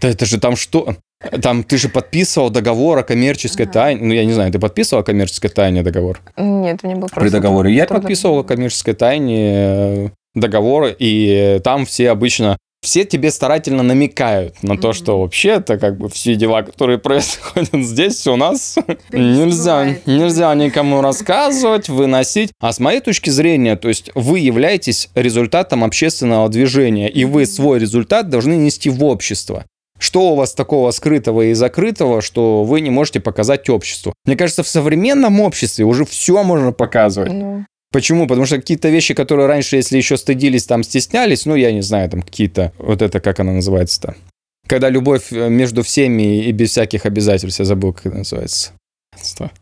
да это же там что? Там ты же подписывал договор о коммерческой ага. тайне. Ну, я не знаю, ты подписывал о коммерческой тайне договор? Нет, мне был просто... При договоре. Я подписывал о коммерческой тайне э, договор, и там все обычно все тебе старательно намекают на то, что вообще это как бы все дела, которые происходят здесь у нас, нельзя, нельзя никому рассказывать, выносить. А с моей точки зрения, то есть вы являетесь результатом общественного движения, и вы свой результат должны нести в общество. Что у вас такого скрытого и закрытого, что вы не можете показать обществу? Мне кажется, в современном обществе уже все можно показывать. Ну. Почему? Потому что какие-то вещи, которые раньше, если еще стыдились, там стеснялись, ну, я не знаю, там какие-то, вот это, как она называется-то? Когда любовь э, между всеми и без всяких обязательств, я забыл, как это называется.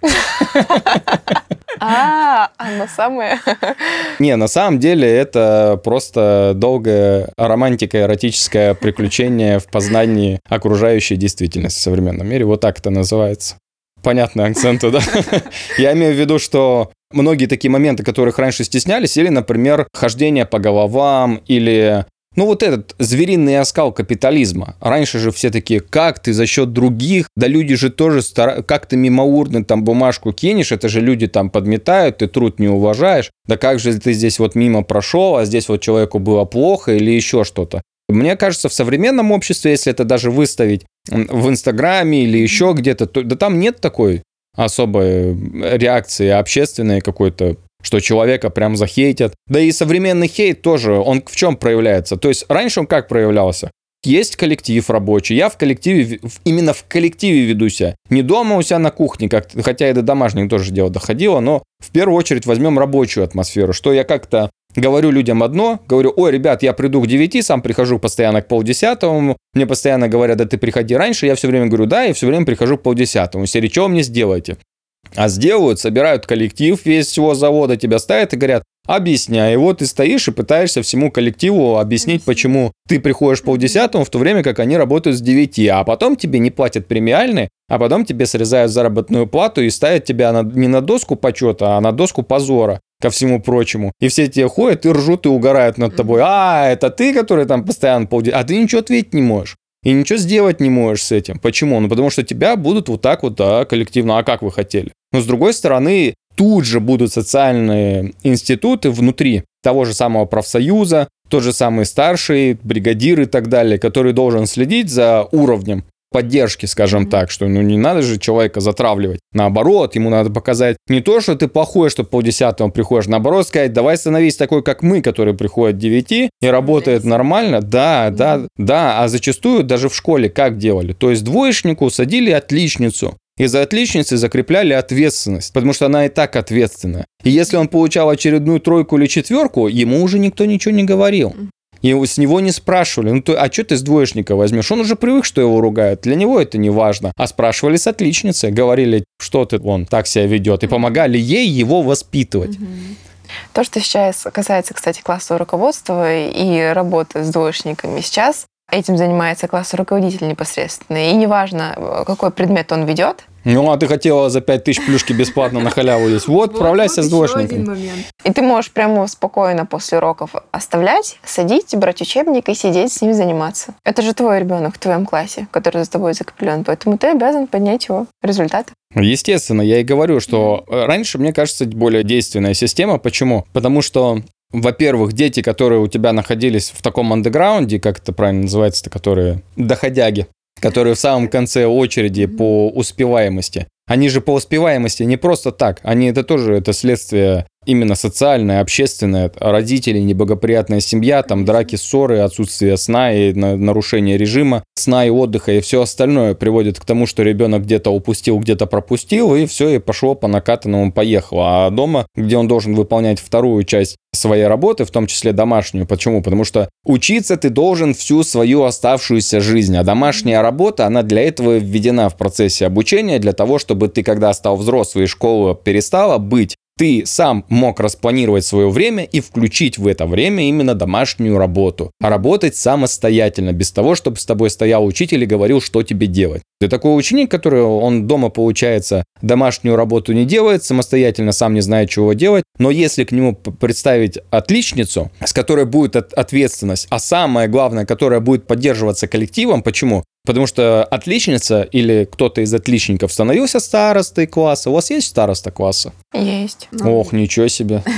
А, оно самое. Не, на самом деле это просто долгое романтика, эротическое приключение в познании окружающей действительности в современном мире. Вот так это называется. понятные акценты, да? Я имею в виду, что многие такие моменты, которых раньше стеснялись, или, например, хождение по головам, или ну вот этот звериный оскал капитализма. Раньше же все такие, как ты за счет других, да люди же тоже, стар... как ты мимоурно там бумажку кинешь, это же люди там подметают, ты труд не уважаешь, да как же ты здесь вот мимо прошел, а здесь вот человеку было плохо или еще что-то. Мне кажется, в современном обществе, если это даже выставить в Инстаграме или еще где-то, то да там нет такой особой реакции общественной какой-то что человека прям захейтят. Да и современный хейт тоже, он в чем проявляется? То есть раньше он как проявлялся? Есть коллектив рабочий, я в коллективе, именно в коллективе веду себя. Не дома у себя на кухне, как, хотя и до домашних тоже дело доходило, но в первую очередь возьмем рабочую атмосферу, что я как-то говорю людям одно, говорю, ой, ребят, я приду к 9, сам прихожу постоянно к полдесятому, мне постоянно говорят, да ты приходи раньше, я все время говорю, да, и все время прихожу к полдесятому. Серии, что мне сделаете? А сделают, собирают коллектив весь всего завода, тебя ставят и говорят, объясняй. И вот ты стоишь и пытаешься всему коллективу объяснить, почему ты приходишь полдесятому, в то время как они работают с 9, а потом тебе не платят премиальные, а потом тебе срезают заработную плату и ставят тебя на, не на доску почета, а на доску позора ко всему прочему. И все те ходят и ржут и угорают над тобой. А, это ты, который там постоянно полдесятого, а ты ничего ответить не можешь. И ничего сделать не можешь с этим. Почему? Ну, потому что тебя будут вот так вот да, коллективно, а как вы хотели? Но с другой стороны, тут же будут социальные институты внутри того же самого профсоюза, тот же самый старший, бригадир и так далее, который должен следить за уровнем поддержки, скажем так, что ну не надо же человека затравливать. Наоборот, ему надо показать не то, что ты плохой, что полдесятого приходишь, наоборот сказать, давай становись такой, как мы, который приходит 9 и работает нормально. Да, да, да, а зачастую даже в школе как делали? То есть двоечнику садили отличницу, и за отличницей закрепляли ответственность, потому что она и так ответственная. И если он получал очередную тройку или четверку, ему уже никто ничего не говорил. И с него не спрашивали, ну, то, а что ты с двоечника возьмешь? Он уже привык, что его ругают. Для него это не важно. А спрашивали с отличницей, говорили, что ты, он так себя ведет. И помогали ей его воспитывать. То, что сейчас касается, кстати, класса руководства и работы с двоечниками сейчас, этим занимается класс руководитель непосредственно. И неважно, какой предмет он ведет, ну, а ты хотела за 5 тысяч плюшки бесплатно на халяву есть. Вот, вот отправляйся вот с двоечником. И ты можешь прямо спокойно после уроков оставлять, садить, брать учебник и сидеть с ним заниматься. Это же твой ребенок в твоем классе, который за тобой закреплен. Поэтому ты обязан поднять его результаты. Естественно, я и говорю, что э, раньше, мне кажется, более действенная система. Почему? Потому что во-первых, дети, которые у тебя находились в таком андеграунде, как это правильно называется, которые доходяги, которые в самом конце очереди по успеваемости. Они же по успеваемости не просто так, они это тоже это следствие именно социальное, общественное, родители, неблагоприятная семья, там драки, ссоры, отсутствие сна и нарушение режима, сна и отдыха и все остальное приводит к тому, что ребенок где-то упустил, где-то пропустил, и все, и пошло по накатанному поехало. А дома, где он должен выполнять вторую часть своей работы, в том числе домашнюю. Почему? Потому что учиться ты должен всю свою оставшуюся жизнь, а домашняя работа, она для этого введена в процессе обучения, для того, чтобы ты, когда стал взрослый, школа перестала быть ты сам мог распланировать свое время и включить в это время именно домашнюю работу. А работать самостоятельно, без того, чтобы с тобой стоял учитель и говорил, что тебе делать. Ты такой ученик, который он дома, получается, домашнюю работу не делает, самостоятельно сам не знает, чего делать, но если к нему представить отличницу, с которой будет ответственность, а самое главное, которая будет поддерживаться коллективом, почему? Потому что отличница или кто-то из отличников становился старостой класса. У вас есть староста класса? Есть. Ну, Ох, ничего себе.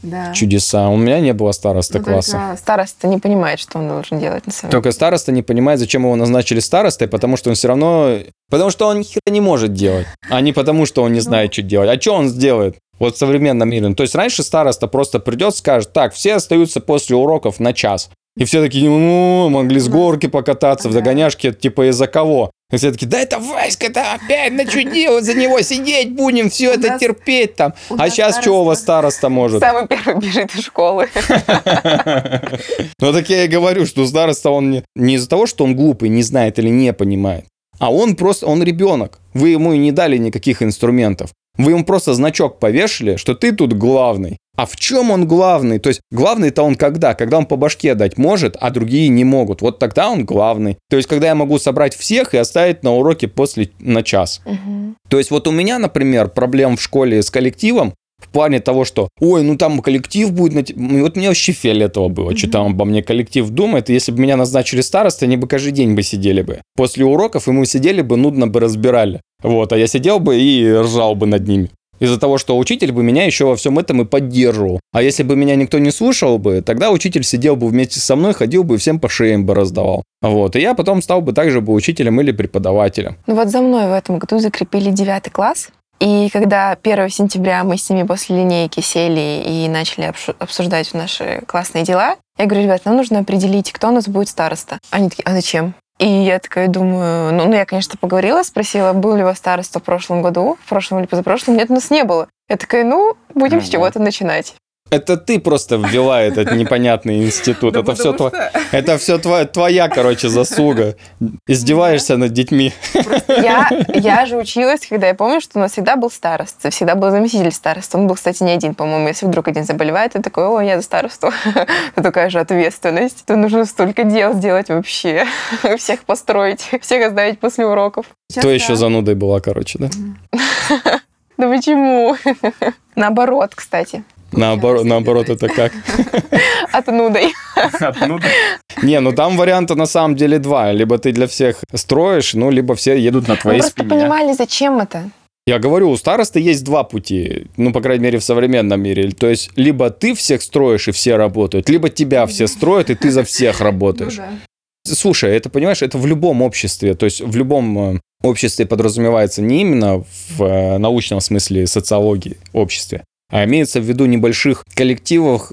Да. Чудеса. У меня не было староста ну, класса. Староста не понимает, что он должен делать на самом деле. Только староста не понимает, зачем его назначили старостой, потому что он все равно... Потому что он ни хера не может делать, а не потому, что он не знает, что делать. А что он сделает? Вот в современном мире. То есть раньше староста просто придет, скажет, так, все остаются после уроков на час. И все такие, ну, могли с горки покататься в догоняшке, типа из-за кого? И все такие, да это Васька, да опять начудил, за него сидеть будем, все это нас, терпеть там. А сейчас что у вас староста может? Самый первый бежит из школы. Ну так я и говорю, что староста он не из-за того, что он глупый, не знает или не понимает, а он просто, он ребенок. Вы ему и не дали никаких инструментов. Вы ему просто значок повешали, что ты тут главный. А в чем он главный? То есть главный-то он когда? Когда он по башке дать может, а другие не могут. Вот тогда он главный. То есть когда я могу собрать всех и оставить на уроке после на час. Угу. То есть вот у меня, например, проблем в школе с коллективом в плане того, что, ой, ну там коллектив будет, вот мне вообще фиолетово было, mm-hmm. что там обо мне коллектив думает, и если бы меня назначили староста, они бы каждый день бы сидели бы. После уроков и мы сидели бы, нудно бы разбирали. Вот, а я сидел бы и ржал бы над ними. Из-за того, что учитель бы меня еще во всем этом и поддерживал. А если бы меня никто не слушал бы, тогда учитель сидел бы вместе со мной, ходил бы и всем по шеям бы раздавал. Вот. И я потом стал бы также бы учителем или преподавателем. Ну вот за мной в этом году закрепили девятый класс. И когда 1 сентября мы с ними после линейки сели и начали обсуждать наши классные дела, я говорю, ребят, нам нужно определить, кто у нас будет староста. Они такие, а зачем? И я такая думаю, ну, ну я, конечно, поговорила, спросила, был ли у вас староста в прошлом году, в прошлом или позапрошлом. Нет, у нас не было. Я такая, ну, будем с чего-то начинать. Это ты просто ввела этот непонятный институт. это все, что... это все твоя, твоя, короче, заслуга. Издеваешься над детьми. Я, я же училась, когда я помню, что у нас всегда был староста, всегда был заместитель староста. Он был, кстати, не один, по-моему. Если вдруг один заболевает, ты такой, о, я за старосту. Это такая же ответственность. Это нужно столько дел сделать вообще. Всех построить, всех оставить после уроков. Кто еще занудой была, короче, да? Да почему? Наоборот, кстати. Наоборот, наоборот, это как? Отнудой. Отнудой? Не, ну там варианта на самом деле два. Либо ты для всех строишь, ну, либо все едут на твоей Мы спине. просто понимали, зачем это. Я говорю, у старосты есть два пути, ну, по крайней мере, в современном мире. То есть, либо ты всех строишь, и все работают, либо тебя все строят, и ты за всех работаешь. Ну Слушай, это, понимаешь, это в любом обществе, то есть в любом э, обществе подразумевается не именно в э, научном смысле социологии обществе, а имеется в виду небольших коллективах,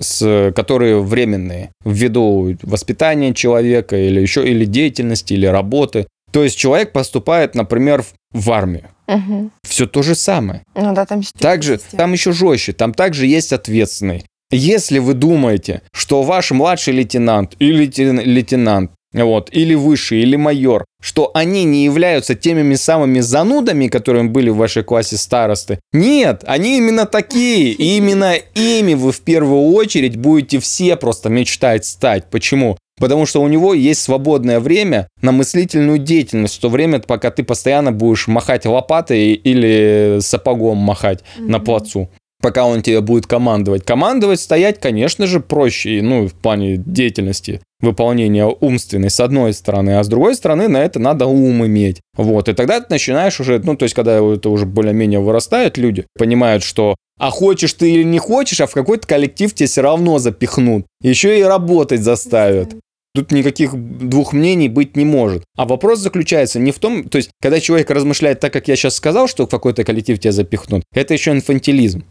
с, которые временные, ввиду воспитания человека или еще или деятельности, или работы. То есть человек поступает, например, в армию. Угу. Все то же самое. Ну да, там также, там еще жестче, там также есть ответственный. Если вы думаете, что ваш младший лейтенант или лейтенант вот, или выше, или майор, что они не являются теми самыми занудами, которыми были в вашей классе старосты. Нет, они именно такие, и именно ими вы в первую очередь будете все просто мечтать стать. Почему? Потому что у него есть свободное время на мыслительную деятельность, в то время, пока ты постоянно будешь махать лопатой или сапогом махать mm-hmm. на плацу пока он тебе будет командовать. Командовать, стоять, конечно же, проще, ну, в плане деятельности выполнения умственной, с одной стороны, а с другой стороны, на это надо ум иметь. Вот, и тогда ты начинаешь уже, ну, то есть, когда это уже более-менее вырастают люди, понимают, что а хочешь ты или не хочешь, а в какой-то коллектив тебе все равно запихнут. Еще и работать заставят. Тут никаких двух мнений быть не может. А вопрос заключается не в том, то есть, когда человек размышляет так, как я сейчас сказал, что в какой-то коллектив тебя запихнут, это еще инфантилизм.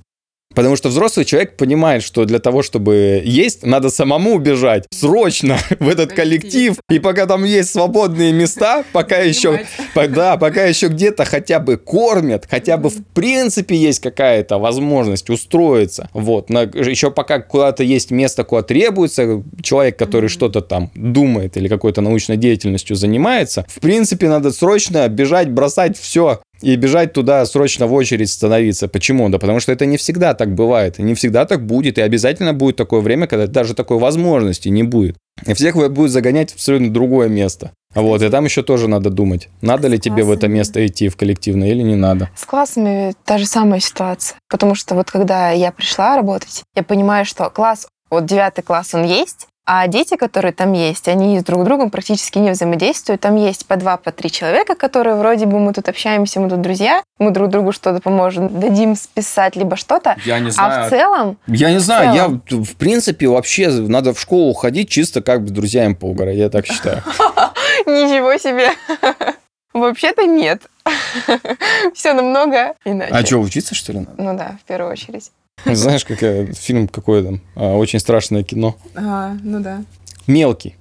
Потому что взрослый человек понимает, что для того, чтобы есть, надо самому убежать срочно в этот коллектив. И пока там есть свободные места, пока еще, да, пока еще где-то хотя бы кормят, хотя бы в принципе есть какая-то возможность устроиться. Вот, на, еще пока куда-то есть место, куда требуется человек, который что-то там думает или какой-то научной деятельностью занимается, в принципе, надо срочно бежать, бросать все и бежать туда срочно в очередь становиться. Почему? Да потому что это не всегда так бывает, не всегда так будет, и обязательно будет такое время, когда даже такой возможности не будет. И всех будет загонять в абсолютно другое место. Вот, и там еще тоже надо думать, надо ли тебе в это место идти в коллективное или не надо. С классами та же самая ситуация. Потому что вот когда я пришла работать, я понимаю, что класс, вот девятый класс он есть, а дети, которые там есть, они с друг другом практически не взаимодействуют. Там есть по два, по три человека, которые вроде бы мы тут общаемся, мы тут друзья, мы друг другу что-то поможем, дадим списать либо что-то. Я не знаю. А в целом... Я не знаю, целом... я в принципе вообще надо в школу ходить чисто как бы с друзьями поугарать, я так считаю. Ничего себе. Вообще-то нет. Все намного иначе. А что, учиться, что ли, надо? Ну да, в первую очередь. Знаешь, как фильм какой там? А, очень страшное кино. А, ну да. Мелкий.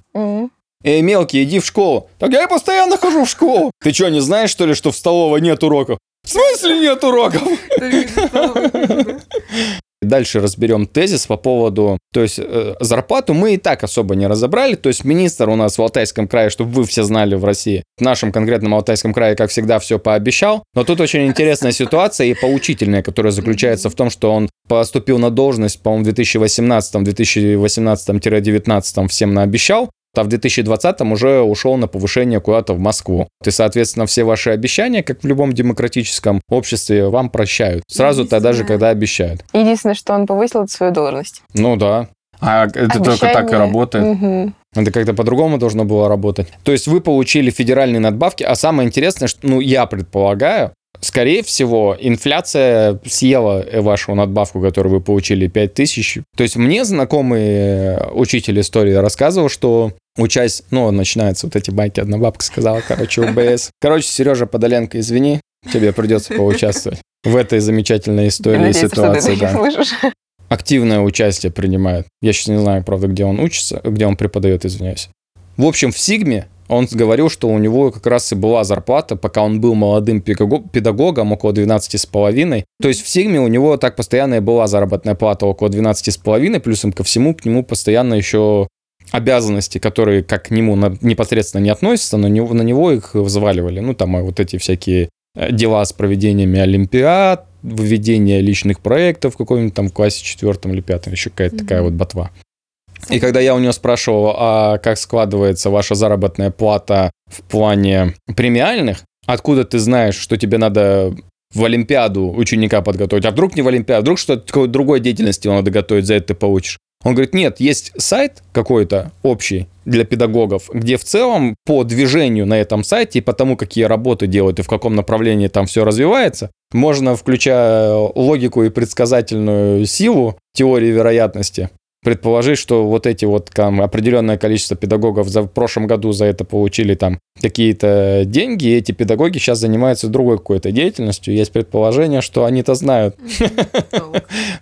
Эй, мелкий, иди в школу. Так я постоянно хожу в школу. Ты что, не знаешь, что ли, что в столовой нет уроков? В смысле нет уроков? Дальше разберем тезис по поводу, то есть э, зарплату мы и так особо не разобрали, то есть министр у нас в Алтайском крае, чтобы вы все знали в России, в нашем конкретном Алтайском крае, как всегда, все пообещал, но тут очень интересная ситуация и поучительная, которая заключается в том, что он поступил на должность, по-моему, в 2018, 2018-2019 всем наобещал, а в 2020 уже ушел на повышение куда-то в Москву. И, соответственно, все ваши обещания, как в любом демократическом обществе, вам прощают. Сразу-то даже, когда обещают. Единственное, что он повысил свою должность. Ну да. А это Обещание... только так и работает. Угу. Это как-то по-другому должно было работать. То есть вы получили федеральные надбавки, а самое интересное, что, ну, я предполагаю, скорее всего, инфляция съела вашу надбавку, которую вы получили 5000. То есть мне знакомый учитель истории рассказывал, что учась, ну, начинаются вот эти байки, одна бабка сказала, короче, УБС. Короче, Сережа Подоленко, извини, тебе придется поучаствовать в этой замечательной истории Надеюсь, ситуации. Да. Активное участие принимает. Я сейчас не знаю, правда, где он учится, где он преподает, извиняюсь. В общем, в Сигме он говорил, что у него как раз и была зарплата, пока он был молодым педагогом, около 12,5. То есть в Сигме у него так постоянно и была заработная плата около 12,5, плюсом ко всему к нему постоянно еще обязанности, которые как к нему непосредственно не относятся, но на него их взваливали. Ну, там вот эти всякие э, дела с проведениями олимпиад, выведение личных проектов в каком-нибудь там классе четвертом или пятом, еще какая-то mm-hmm. такая вот ботва. И когда я у него спрашивал, а как складывается ваша заработная плата в плане премиальных, откуда ты знаешь, что тебе надо в Олимпиаду ученика подготовить, а вдруг не в Олимпиаду, вдруг что-то другой деятельности надо готовить, за это ты получишь. Он говорит, нет, есть сайт какой-то общий для педагогов, где в целом по движению на этом сайте и по тому, какие работы делают и в каком направлении там все развивается, можно, включая логику и предсказательную силу теории вероятности, предположить, что вот эти вот там определенное количество педагогов за, в прошлом году за это получили там какие-то деньги, и эти педагоги сейчас занимаются другой какой-то деятельностью. Есть предположение, что они-то знают.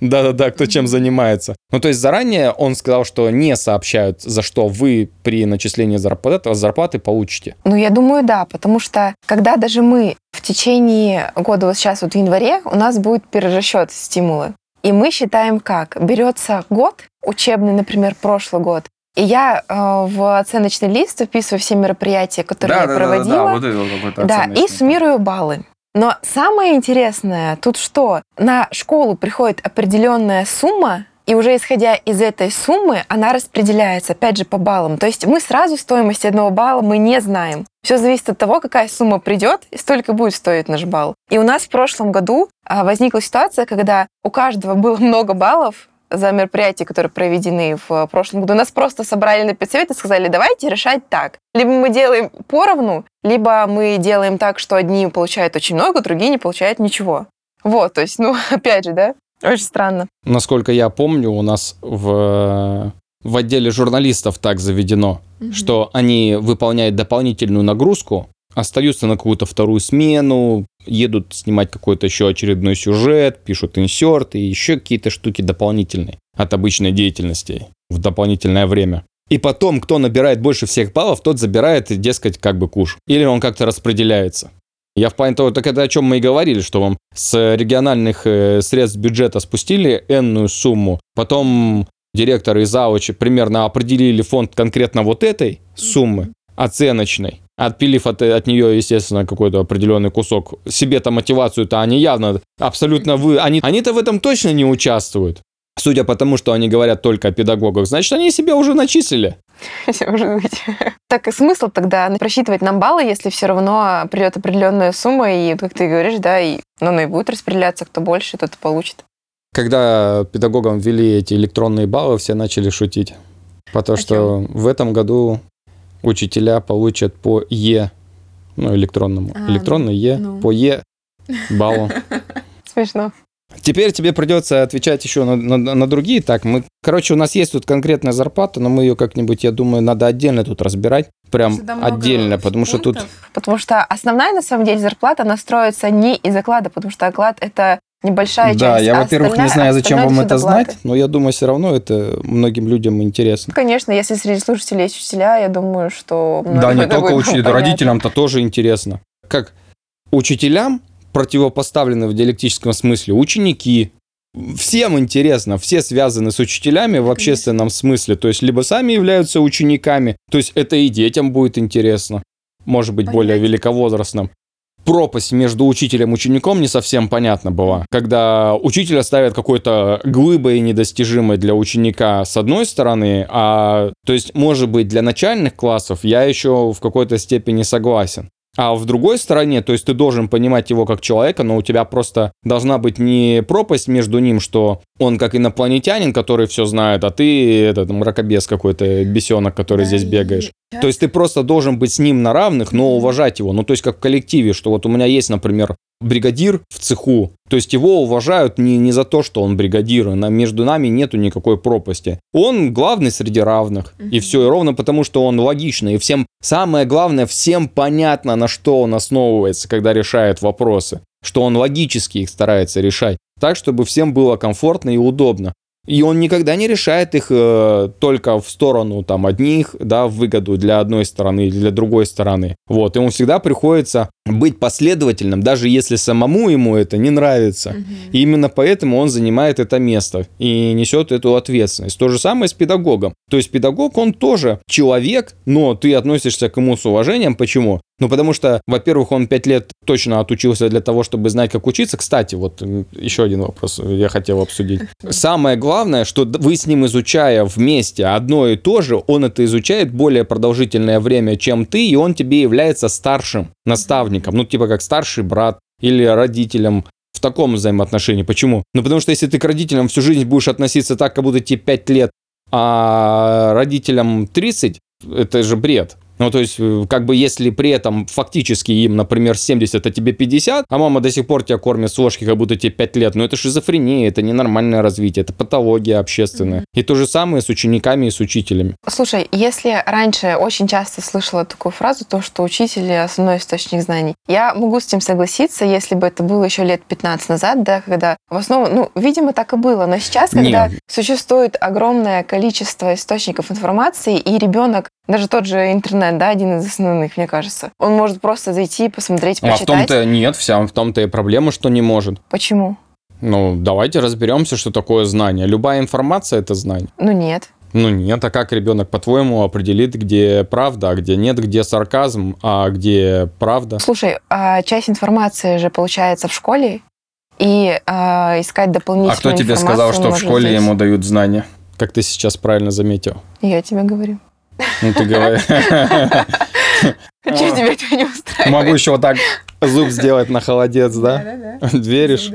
Да-да-да, кто чем занимается. Ну, то есть заранее он сказал, что не сообщают, за что вы при начислении зарплаты, зарплаты получите. Ну, я думаю, да, потому что когда даже мы в течение года, вот сейчас вот в январе, у нас будет перерасчет стимулы. И мы считаем как? Берется год, учебный, например, прошлый год, и я э, в оценочный лист вписываю все мероприятия, которые да, я да, проводила. Да, да, вот это какой-то Да, и суммирую баллы. Но самое интересное тут что? На школу приходит определенная сумма, и уже исходя из этой суммы, она распределяется, опять же, по баллам. То есть мы сразу стоимость одного балла мы не знаем. Все зависит от того, какая сумма придет, и столько будет стоить наш балл. И у нас в прошлом году а, возникла ситуация, когда у каждого было много баллов, за мероприятия, которые проведены в прошлом году. Нас просто собрали на педсовет и сказали, давайте решать так. Либо мы делаем поровну, либо мы делаем так, что одни получают очень много, другие не получают ничего. Вот, то есть, ну, опять же, да, очень странно. Насколько я помню, у нас в, в отделе журналистов так заведено, угу. что они выполняют дополнительную нагрузку, остаются на какую-то вторую смену, едут снимать какой-то еще очередной сюжет, пишут инсерты и еще какие-то штуки дополнительные от обычной деятельности в дополнительное время. И потом, кто набирает больше всех баллов, тот забирает, дескать, как бы куш. Или он как-то распределяется. Я в плане того, так это о чем мы и говорили, что вам с региональных э, средств бюджета спустили энную сумму, потом директор и завуч примерно определили фонд конкретно вот этой суммы, оценочной, отпилив от, от нее, естественно, какой-то определенный кусок. Себе-то мотивацию-то они явно, абсолютно вы, они, они-то в этом точно не участвуют. Судя по тому, что они говорят только о педагогах, значит, они себя уже начислили. Может быть. Так и смысл тогда просчитывать нам баллы, если все равно придет определенная сумма, и, как ты говоришь, да, и ну, она и будет распределяться, кто больше, тот и получит. Когда педагогам ввели эти электронные баллы, все начали шутить. Потому что в этом году учителя получат по Е, ну, электронному. А, Электронный Е, ну. по Е баллу. Смешно. Теперь тебе придется отвечать еще на, на, на другие. Так, мы, короче, у нас есть тут конкретная зарплата, но мы ее как-нибудь, я думаю, надо отдельно тут разбирать. Прям отдельно, потому что тут... Потому что основная, на самом деле, зарплата, она строится не из оклада, потому что оклад – это небольшая часть. Да, я, а во-первых, не знаю, зачем вам это знать, но я думаю, все равно это многим людям интересно. Конечно, если среди слушателей есть учителя, я думаю, что... Да, не только учителям, родителям-то тоже интересно. Как учителям противопоставлены в диалектическом смысле ученики, всем интересно, все связаны с учителями в общественном смысле, то есть либо сами являются учениками, то есть это и детям будет интересно, может быть, более великовозрастным. Пропасть между учителем и учеником не совсем понятна была. Когда учитель ставит какой-то глыбой недостижимой для ученика с одной стороны, а то есть, может быть, для начальных классов я еще в какой-то степени согласен. А в другой стороне, то есть ты должен понимать его как человека, но у тебя просто должна быть не пропасть между ним, что он как инопланетянин, который все знает, а ты этот мракобес какой-то, бесенок, который да, здесь бегаешь. И... То есть ты просто должен быть с ним на равных, но уважать его. Ну, то есть как в коллективе, что вот у меня есть, например, бригадир в цеху, то есть его уважают не, не за то, что он бригадир, на, между нами нету никакой пропасти. Он главный среди равных, mm-hmm. и все, и ровно потому, что он логичный, и всем, самое главное, всем понятно, на что он основывается, когда решает вопросы, что он логически их старается решать, так, чтобы всем было комфортно и удобно. И он никогда не решает их э, только в сторону там одних, да, в выгоду для одной стороны или для другой стороны. Вот, ему всегда приходится быть последовательным, даже если самому ему это не нравится. Угу. И именно поэтому он занимает это место и несет эту ответственность. То же самое с педагогом. То есть педагог, он тоже человек, но ты относишься к нему с уважением. Почему? Ну, потому что, во-первых, он пять лет точно отучился для того, чтобы знать, как учиться. Кстати, вот еще один вопрос я хотел обсудить. Самое главное, что вы с ним изучая вместе одно и то же, он это изучает более продолжительное время, чем ты, и он тебе является старшим наставником. Ну, типа как старший брат или родителем в таком взаимоотношении. Почему? Ну, потому что если ты к родителям всю жизнь будешь относиться так, как будто тебе 5 лет, а родителям 30, это же бред. Ну, то есть, э, как бы, если при этом фактически им, например, 70, а тебе 50, а мама до сих пор тебя кормит с ложки, как будто тебе 5 лет, ну, это шизофрения, это ненормальное развитие, это патология общественная. Mm-hmm. И то же самое с учениками и с учителями. Слушай, если раньше очень часто слышала такую фразу, то, что учитель — основной источник знаний, я могу с этим согласиться, если бы это было еще лет 15 назад, да, когда в основном, ну, видимо, так и было, но сейчас, когда Нет. существует огромное количество источников информации, и ребенок даже тот же интернет, да, один из основных, мне кажется. Он может просто зайти, посмотреть, почитать. А в том-то нет, вся в том-то и проблема, что не может. Почему? Ну, давайте разберемся, что такое знание. Любая информация – это знание. Ну, нет. Ну нет, а как ребенок, по-твоему, определит, где правда, а где нет, где сарказм, а где правда? Слушай, а часть информации же получается в школе, и а, искать дополнительную. А кто тебе сказал, что в школе здесь? ему дают знания? Как ты сейчас правильно заметил. Я тебе говорю. Ну, ты говоришь. Чего тебя это не устраивает? Могу еще вот так зуб сделать на холодец, да? Да, да. Веришь?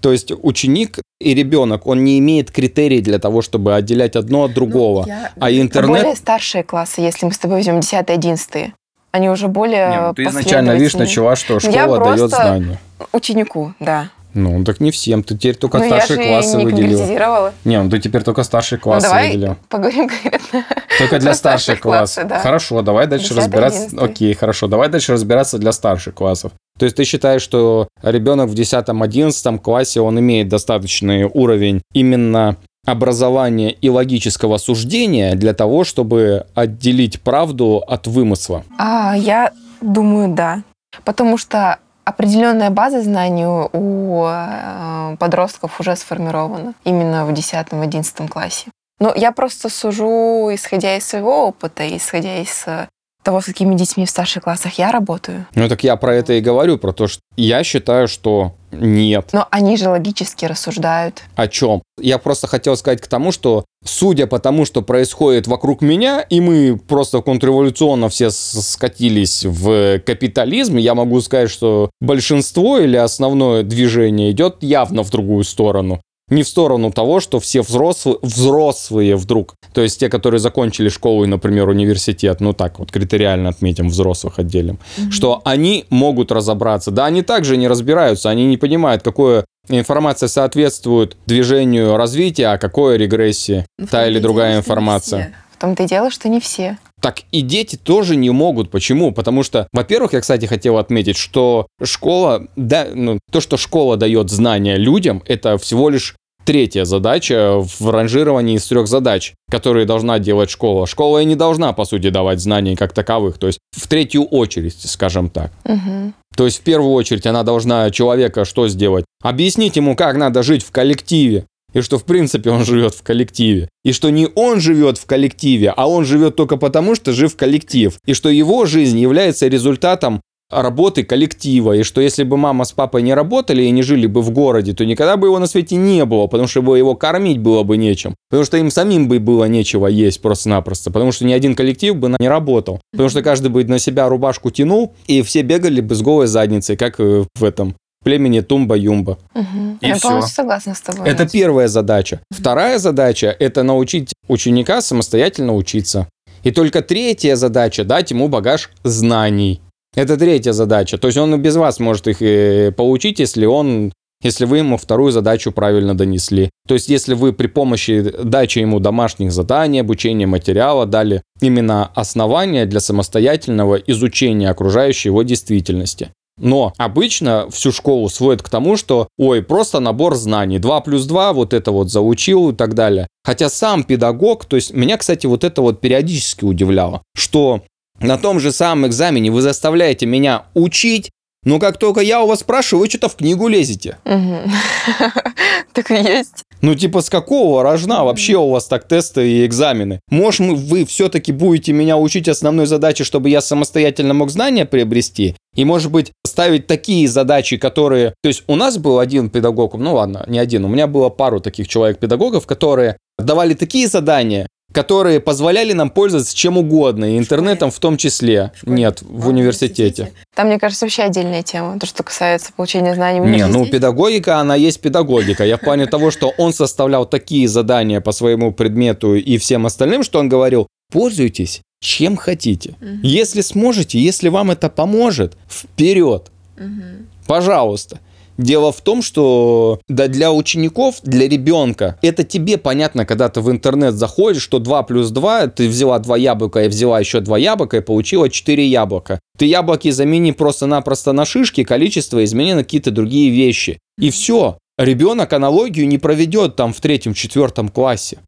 То есть ученик и ребенок, он не имеет критерий для того, чтобы отделять одно от другого. Ну, я... А интернет... Более старшие классы, если мы с тобой возьмем 10-11, они уже более Не, ну, ты изначально, видишь, начала, что школа я дает знания. ученику, да. Ну, так не всем. Ты теперь только ну, старшие я классы не выделил. Не, ну ты теперь только старшие ну, классы ну, давай выделил. поговорим конкретно. Только для старших классов. Да. Хорошо, давай дальше разбираться. 11. Окей, хорошо. Давай дальше разбираться для старших классов. То есть ты считаешь, что ребенок в 10-11 классе, он имеет достаточный уровень именно образования и логического суждения для того, чтобы отделить правду от вымысла? А, я думаю, да. Потому что определенная база знаний у э, подростков уже сформирована именно в 10-11 классе. Но я просто сужу, исходя из своего опыта, исходя из э, того, с какими детьми в старших классах я работаю. Ну так я про это и говорю, про то, что я считаю, что нет. Но они же логически рассуждают. О чем? Я просто хотел сказать к тому, что судя по тому, что происходит вокруг меня, и мы просто контрреволюционно все скатились в капитализм, я могу сказать, что большинство или основное движение идет явно в другую сторону не в сторону того, что все взрослые, взрослые вдруг, то есть те, которые закончили школу и, например, университет, ну так вот критериально отметим, взрослых отделим, mm-hmm. что они могут разобраться. Да, они также не разбираются, они не понимают, какое информация соответствует движению развития, а какое регрессии, ну, та или другая информация. В том-то и дело, что не все. Так и дети тоже не могут. Почему? Потому что, во-первых, я, кстати, хотел отметить, что школа, да, ну, то, что школа дает знания людям, это всего лишь третья задача в ранжировании из трех задач, которые должна делать школа. Школа и не должна, по сути, давать знаний как таковых, то есть в третью очередь, скажем так. Угу. То есть в первую очередь она должна человека что сделать? Объяснить ему, как надо жить в коллективе. И что, в принципе, он живет в коллективе. И что не он живет в коллективе, а он живет только потому, что жив коллектив. И что его жизнь является результатом работы коллектива, и что если бы мама с папой не работали и не жили бы в городе, то никогда бы его на свете не было, потому что бы его кормить было бы нечем, потому что им самим бы было нечего есть просто-напросто, потому что ни один коллектив бы не работал, потому что каждый бы на себя рубашку тянул, и все бегали бы с голой задницей, как в этом племени Тумба-Юмба. Угу. И Я все. полностью согласна с тобой. Это первая задача. Вторая задача – это научить ученика самостоятельно учиться. И только третья задача – дать ему багаж знаний. Это третья задача. То есть он без вас может их э, получить, если он если вы ему вторую задачу правильно донесли. То есть, если вы при помощи дачи ему домашних заданий, обучения материала дали именно основания для самостоятельного изучения окружающей его действительности. Но обычно всю школу сводят к тому, что, ой, просто набор знаний, 2 плюс 2, вот это вот заучил и так далее. Хотя сам педагог, то есть меня, кстати, вот это вот периодически удивляло, что на том же самом экзамене вы заставляете меня учить, но как только я у вас спрашиваю, вы что-то в книгу лезете. Так и есть. Ну, типа, с какого рожна вообще у вас так тесты и экзамены? Может, вы все-таки будете меня учить основной задаче, чтобы я самостоятельно мог знания приобрести? И, может быть, ставить такие задачи, которые... То есть у нас был один педагог, ну ладно, не один, у меня было пару таких человек-педагогов, которые давали такие задания, которые позволяли нам пользоваться чем угодно, и интернетом в том числе. Школе. Нет, в университете. Там, мне кажется, вообще отдельная тема, то, что касается получения знаний в. Не, ну педагогика, она есть педагогика. Я в плане того, что он составлял такие задания по своему предмету и всем остальным, что он говорил, пользуйтесь чем хотите. Если сможете, если вам это поможет, вперед. Пожалуйста. Дело в том, что да, для учеников, для ребенка, это тебе понятно, когда ты в интернет заходишь, что 2 плюс 2, ты взяла 2 яблока и взяла еще 2 яблока и получила 4 яблока. Ты яблоки замени просто-напросто на шишки, количество измени на какие-то другие вещи. И все. Ребенок аналогию не проведет там в третьем-четвертом классе.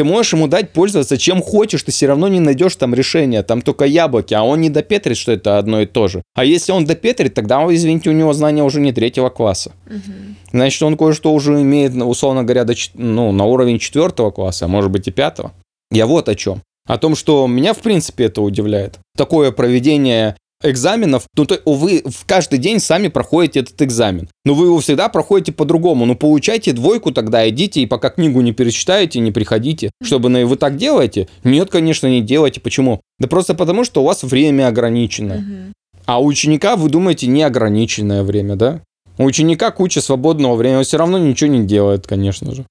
Ты можешь ему дать пользоваться чем хочешь, ты все равно не найдешь там решения, там только яблоки, а он не допетрит, что это одно и то же. А если он допетрит, тогда, извините, у него знания уже не третьего класса. Угу. Значит, он кое-что уже имеет, условно говоря, до, ну, на уровень четвертого класса, а может быть и пятого. Я вот о чем. О том, что меня, в принципе, это удивляет. Такое проведение экзаменов, ну, то вы в каждый день сами проходите этот экзамен. Но вы его всегда проходите по-другому. Ну, получайте двойку тогда, идите, и пока книгу не перечитаете, не приходите. Чтобы на вы так делаете? Нет, конечно, не делайте. Почему? Да просто потому, что у вас время ограничено. А у ученика, вы думаете, неограниченное время, да? У ученика куча свободного времени, он все равно ничего не делает, конечно же.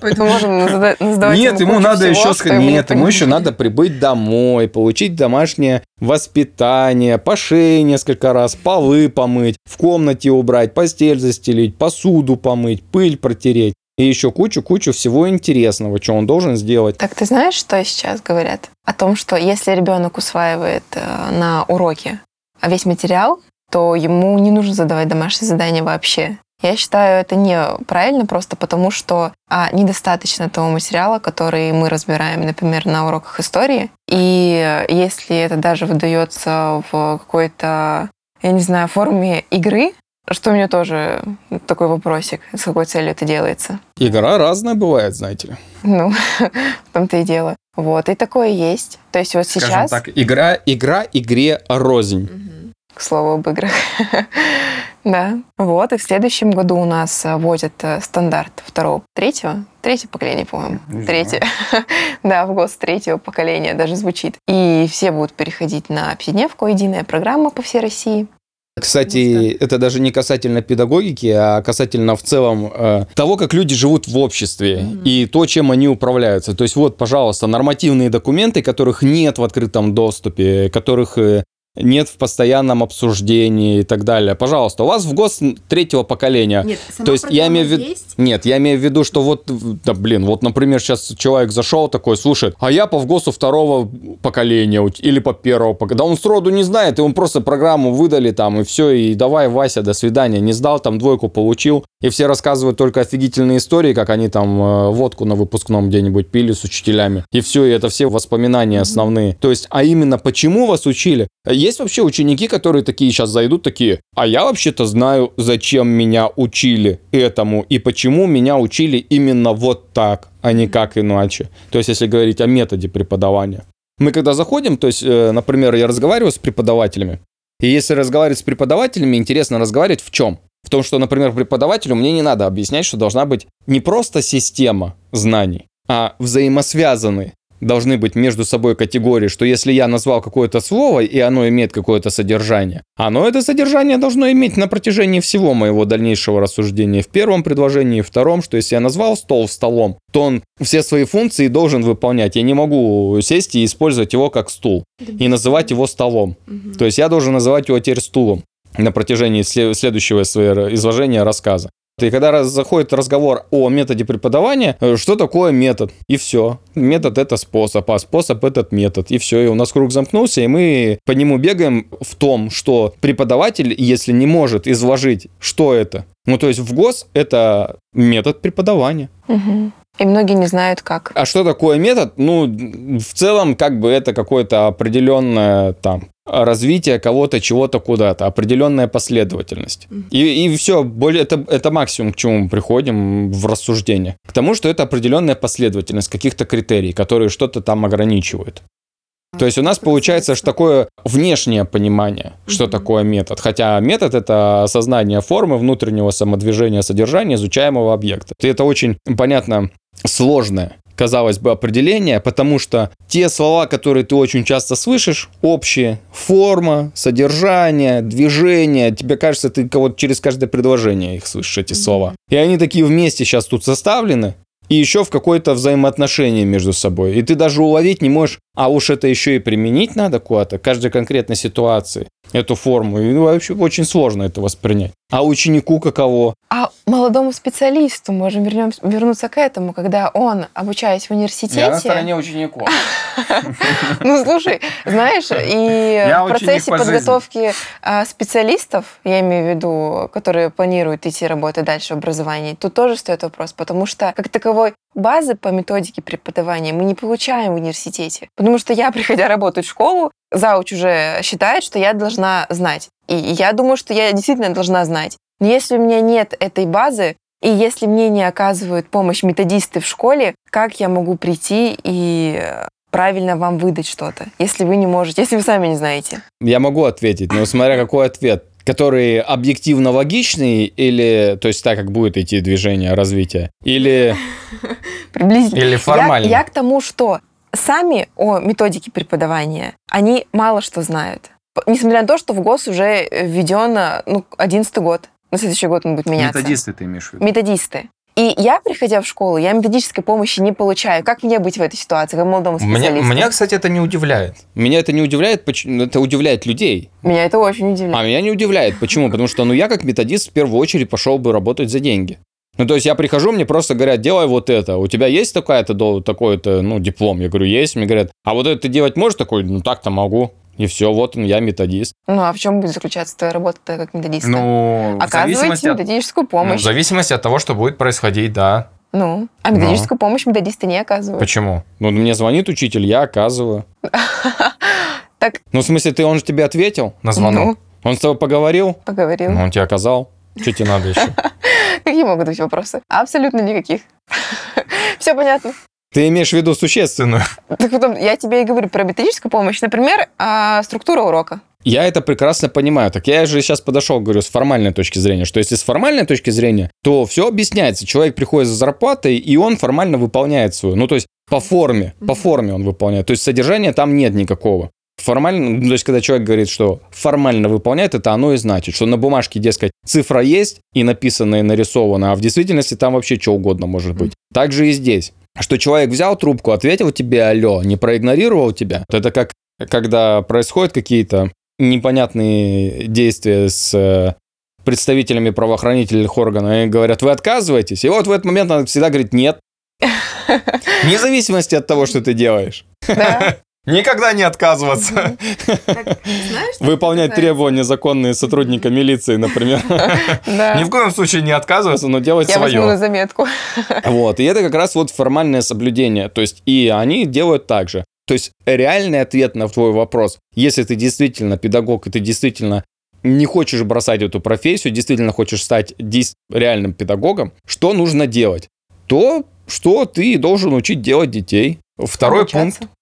Поэтому можем задавать Нет, ему, надо еще сказать, нет, ему еще надо прибыть домой, получить домашнее воспитание, пошей несколько раз, полы помыть, в комнате убрать, постель застелить, посуду помыть, пыль протереть. И еще кучу-кучу всего интересного, что он должен сделать. Так ты знаешь, что сейчас говорят? О том, что если ребенок усваивает э, на уроке весь материал, то ему не нужно задавать домашние задания вообще. Я считаю, это неправильно просто потому, что а, недостаточно того материала, который мы разбираем, например, на уроках истории. И если это даже выдается в какой-то, я не знаю, форме игры, что у меня тоже такой вопросик, с какой целью это делается. Игра разная бывает, знаете ли. Ну, в том-то и дело. Вот, и такое есть. То есть вот Скажем сейчас... так, игра, игра игре рознь. К слову об играх. Да, вот, и в следующем году у нас э, вводят э, стандарт второго, третьего, третье поколение, по-моему, третье, да, в ГОСТ третьего поколения даже звучит. И все будут переходить на пятидневку, единая программа по всей России. Кстати, это даже не касательно педагогики, а касательно в целом э, того, как люди живут в обществе mm-hmm. и то, чем они управляются. То есть вот, пожалуйста, нормативные документы, которых нет в открытом доступе, которых э, нет в постоянном обсуждении и так далее. Пожалуйста, у вас в ГОС третьего поколения. Нет, То есть я имею в виду... Нет, я имею в виду, что вот, да блин, вот, например, сейчас человек зашел такой, слушает, а я по ВГОСу второго поколения или по первого поколения. Да он сроду не знает, и он просто программу выдали там, и все, и давай, Вася, до свидания. Не сдал, там двойку получил, и все рассказывают только офигительные истории, как они там э, водку на выпускном где-нибудь пили с учителями. И все, и это все воспоминания основные. То есть, а именно почему вас учили? Есть вообще ученики, которые такие сейчас зайдут, такие, а я вообще-то знаю, зачем меня учили этому, и почему меня учили именно вот так, а не как иначе. То есть, если говорить о методе преподавания. Мы когда заходим, то есть, э, например, я разговариваю с преподавателями, и если разговаривать с преподавателями, интересно разговаривать в чем? В том, что, например, преподавателю мне не надо объяснять, что должна быть не просто система знаний, а взаимосвязанные должны быть между собой категории, что если я назвал какое-то слово, и оно имеет какое-то содержание, оно это содержание должно иметь на протяжении всего моего дальнейшего рассуждения в первом предложении, в втором, что если я назвал стол столом, то он все свои функции должен выполнять. Я не могу сесть и использовать его как стул и называть его столом. То есть я должен называть его теперь стулом на протяжении следующего своего изложения рассказа. И когда заходит разговор о методе преподавания, э, что такое метод? И все. Метод это способ, а способ этот метод. И все. И у нас круг замкнулся, и мы по нему бегаем в том, что преподаватель, если не может изложить, что это, ну то есть в ГОС это метод преподавания. Угу. И многие не знают, как. А что такое метод? Ну, в целом, как бы это какое-то определенное там развитие кого-то, чего-то куда-то, определенная последовательность. И, и все, более, это, это максимум, к чему мы приходим в рассуждение. К тому, что это определенная последовательность каких-то критерий, которые что-то там ограничивают. То есть у нас получается что такое внешнее понимание, что такое метод. Хотя метод — это осознание формы внутреннего самодвижения содержания изучаемого объекта. И это очень, понятно, сложное казалось бы, определение, потому что те слова, которые ты очень часто слышишь, общие, форма, содержание, движение, тебе кажется, ты кого-то через каждое предложение их слышишь, эти слова. И они такие вместе сейчас тут составлены, и еще в какое-то взаимоотношение между собой. И ты даже уловить не можешь, а уж это еще и применить надо куда-то, каждой конкретной ситуации, эту форму. И вообще очень сложно это воспринять. А ученику каково? А молодому специалисту, можем вернем, вернуться к этому, когда он, обучаясь в университете... Я на стороне учеников. Ну, слушай, знаешь, и в процессе подготовки а, специалистов, я имею в виду, которые планируют идти работать дальше в образовании, тут тоже стоит вопрос, потому что как таковой базы по методике преподавания мы не получаем в университете. Потому что я, приходя работать в школу, зауч уже считает, что я должна знать. И я думаю, что я действительно должна знать. Но если у меня нет этой базы, и если мне не оказывают помощь методисты в школе, как я могу прийти и правильно вам выдать что-то, если вы не можете, если вы сами не знаете? Я могу ответить, но смотря какой ответ который объективно логичный или, то есть так, как будет идти движение развития, или... Приблизительно. Или формально. Я, я к тому, что сами о методике преподавания, они мало что знают. Несмотря на то, что в ГОС уже введен ну, 11 год. На следующий год он будет меняться. Методисты ты имеешь в виду? Методисты. И я, приходя в школу, я методической помощи не получаю. Как мне быть в этой ситуации, как молодому специалисту? Меня, меня, кстати, это не удивляет. Меня это не удивляет, это удивляет людей. Меня это очень удивляет. А меня не удивляет. Почему? Потому что, ну, я как методист в первую очередь пошел бы работать за деньги. Ну, то есть я прихожу, мне просто говорят, делай вот это. У тебя есть такая-то, такой-то, ну, диплом? Я говорю, есть. Мне говорят, а вот это ты делать можешь? Такой, ну, так-то могу. И все, вот он, я методист. Ну, а в чем будет заключаться твоя работа как методиста? Ну, Оказываете методическую помощь. Ну, в зависимости от того, что будет происходить, да. Ну, а методическую ну. помощь методисты не оказывают. Почему? Ну, мне звонит учитель, я оказываю. Так. Ну, в смысле, ты, он же тебе ответил на звонок? Ну. Он с тобой поговорил? Поговорил. Ну, он тебе оказал. Что тебе надо еще? Какие могут быть вопросы? Абсолютно никаких. Все понятно. Ты имеешь в виду существенную? Так потом, я тебе и говорю про методическую помощь. Например, а, структура урока. Я это прекрасно понимаю. Так я же сейчас подошел, говорю, с формальной точки зрения, что если с формальной точки зрения, то все объясняется. Человек приходит за зарплатой, и он формально выполняет свою. Ну, то есть по форме, по форме он выполняет. То есть содержания там нет никакого. Формально, ну, то есть когда человек говорит, что формально выполняет, это оно и значит, что на бумажке, дескать, цифра есть и написано, и нарисовано, а в действительности там вообще что угодно может быть. Так же и здесь что человек взял трубку, ответил тебе алло, не проигнорировал тебя. Это как когда происходят какие-то непонятные действия с э, представителями правоохранительных органов и говорят, вы отказываетесь? И вот в этот момент надо всегда говорить нет. Вне зависимости от того, что ты делаешь. Да. Никогда не отказываться. Выполнять требования законные сотрудника милиции, например. Ни в коем случае не отказываться, но делать Я свое. возьму на заметку. Вот, и это как раз вот формальное соблюдение. То есть и они делают так же. То есть реальный ответ на твой вопрос, если ты действительно педагог, и ты действительно не хочешь бросать эту профессию, действительно хочешь стать реальным педагогом, что нужно делать? То, что ты должен учить делать детей. Второй Обучаться. пункт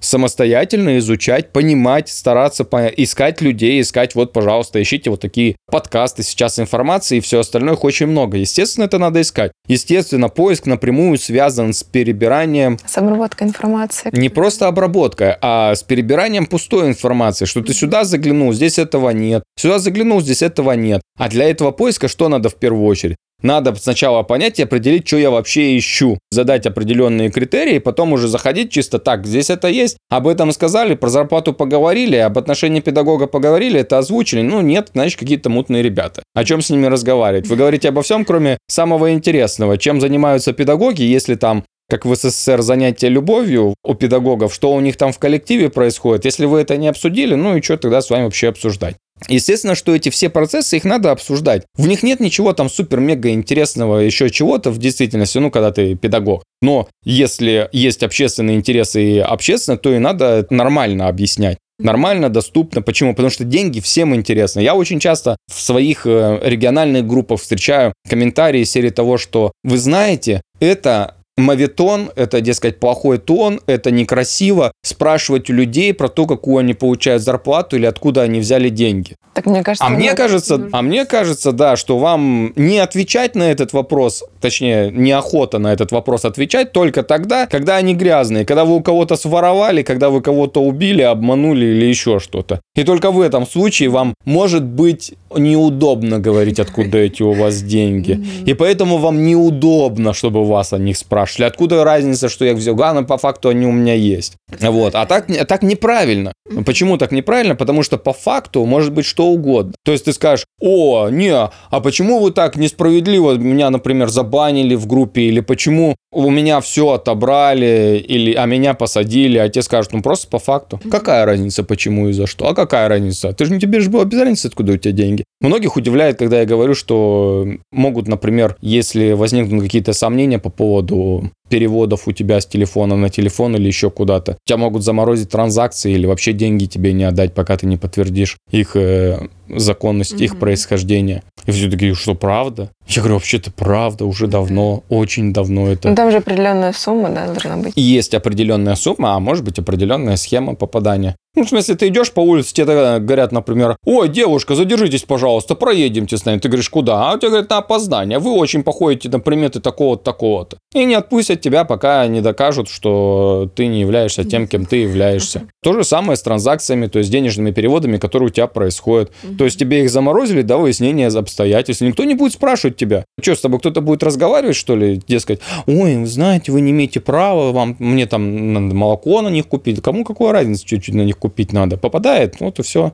самостоятельно изучать, понимать, стараться по- искать людей, искать, вот, пожалуйста, ищите вот такие подкасты, сейчас информации и все остальное их очень много. Естественно, это надо искать. Естественно, поиск напрямую связан с перебиранием Самоработка информации. не просто обработка, а с перебиранием пустой информации, что ты сюда заглянул, здесь этого нет, сюда заглянул, здесь этого нет. А для этого поиска что надо в первую очередь? Надо сначала понять и определить, что я вообще ищу. Задать определенные критерии, потом уже заходить чисто так. Здесь это есть, об этом сказали, про зарплату поговорили, об отношении педагога поговорили, это озвучили. Ну, нет, значит, какие-то мутные ребята. О чем с ними разговаривать? Вы говорите обо всем, кроме самого интересного. Чем занимаются педагоги, если там как в СССР занятия любовью у педагогов, что у них там в коллективе происходит. Если вы это не обсудили, ну и что тогда с вами вообще обсуждать? Естественно, что эти все процессы, их надо обсуждать. В них нет ничего там супер-мега интересного, еще чего-то в действительности, ну, когда ты педагог. Но если есть общественные интересы и общественно, то и надо нормально объяснять. Нормально, доступно. Почему? Потому что деньги всем интересны. Я очень часто в своих э, региональных группах встречаю комментарии серии того, что вы знаете, это мавитон, это, дескать, плохой тон, это некрасиво спрашивать у людей про то, какую они получают зарплату или откуда они взяли деньги. Так мне кажется... А мне кажется, нужно. а мне кажется, да, что вам не отвечать на этот вопрос, точнее, неохота на этот вопрос отвечать только тогда, когда они грязные, когда вы у кого-то своровали, когда вы кого-то убили, обманули или еще что-то. И только в этом случае вам может быть неудобно говорить, откуда эти у вас деньги. И поэтому вам неудобно, чтобы вас о них спрашивали. Откуда разница, что я их взял? Главное, по факту они у меня есть. Вот. А так, так неправильно. Почему так неправильно? Потому что по факту может быть что угодно. То есть ты скажешь, о, не, а почему вы так несправедливо меня, например, забанили в группе, или почему у меня все отобрали, или а меня посадили, а те скажут, ну просто по факту. Какая разница, почему и за что? А какая разница? Ты же не тебе же было без разницы, откуда у тебя деньги. Многих удивляет, когда я говорю, что могут, например, если возникнут какие-то сомнения по поводу home. Переводов у тебя с телефона на телефон или еще куда-то. Тебя могут заморозить транзакции или вообще деньги тебе не отдать, пока ты не подтвердишь их э, законность, их Мгм. происхождение. И все такие, что правда? Я говорю, вообще-то правда, уже давно, очень давно это. Ну, там же определенная сумма, да, должна быть. И есть определенная сумма, а может быть определенная схема попадания. Ну, в смысле, ты идешь по улице, тебе тогда говорят, например, ой, девушка, задержитесь, пожалуйста, проедемте с нами. Ты говоришь, куда? А у тебя говорят, на опоздание. Вы очень походите на приметы такого-то, такого-то. И не отпустят тебя, пока не докажут, что ты не являешься тем, кем ты являешься. То же самое с транзакциями, то есть денежными переводами, которые у тебя происходят. То есть тебе их заморозили до выяснения обстоятельств. Никто не будет спрашивать тебя. Что, с тобой кто-то будет разговаривать, что ли? Дескать, ой, вы знаете, вы не имеете права, вам, мне там надо молоко на них купить. Кому какая разница, чуть-чуть на них купить надо? Попадает, вот и все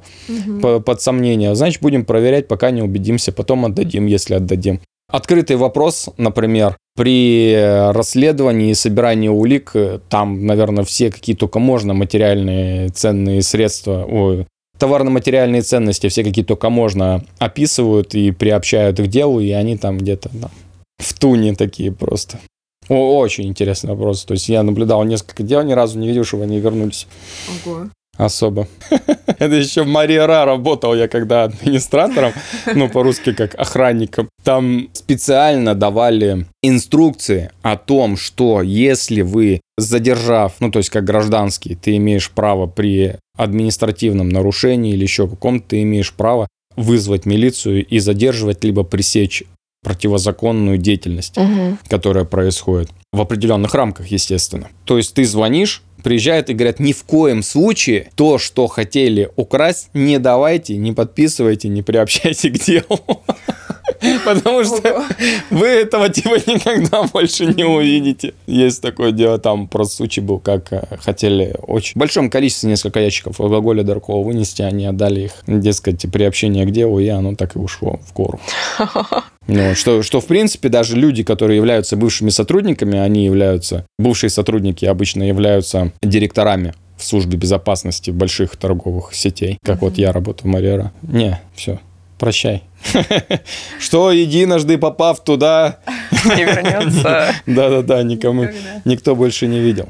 под сомнение. Значит, будем проверять, пока не убедимся, потом отдадим, если отдадим. Открытый вопрос, например, при э, расследовании и собирании улик, э, там, наверное, все какие только можно материальные ценные средства, товарно-материальные ценности, все какие только можно описывают и приобщают к делу, и они там где-то да, в туне такие просто. О, очень интересный вопрос. То есть я наблюдал несколько дел, ни разу не видел, чтобы они вернулись Ого. Особо. Это еще в Мария Ра работал я когда администратором, ну, по-русски как охранником. Там специально давали инструкции о том, что если вы, задержав, ну, то есть как гражданский, ты имеешь право при административном нарушении или еще каком-то, ты имеешь право вызвать милицию и задерживать, либо пресечь противозаконную деятельность Мгм. которая происходит. В определенных рамках, естественно. То есть ты звонишь, приезжают и говорят, ни в коем случае то, что хотели украсть, не давайте, не подписывайте, не приобщайте к делу. Потому что вы этого типа никогда больше не увидите. Есть такое дело, там просто случай был, как э, хотели очень в большом количестве несколько ящиков алкоголя дорогого вынести, они отдали их, дескать, приобщение к делу, и оно так и ушло в гору. Ну, что, что, в принципе, даже люди, которые являются бывшими сотрудниками, они являются, бывшие сотрудники обычно являются директорами в службе безопасности больших торговых сетей, как вот я работаю в Марьера. Не, все, прощай. Что единожды попав туда... Не вернется. Да-да-да, никому, никто больше не видел.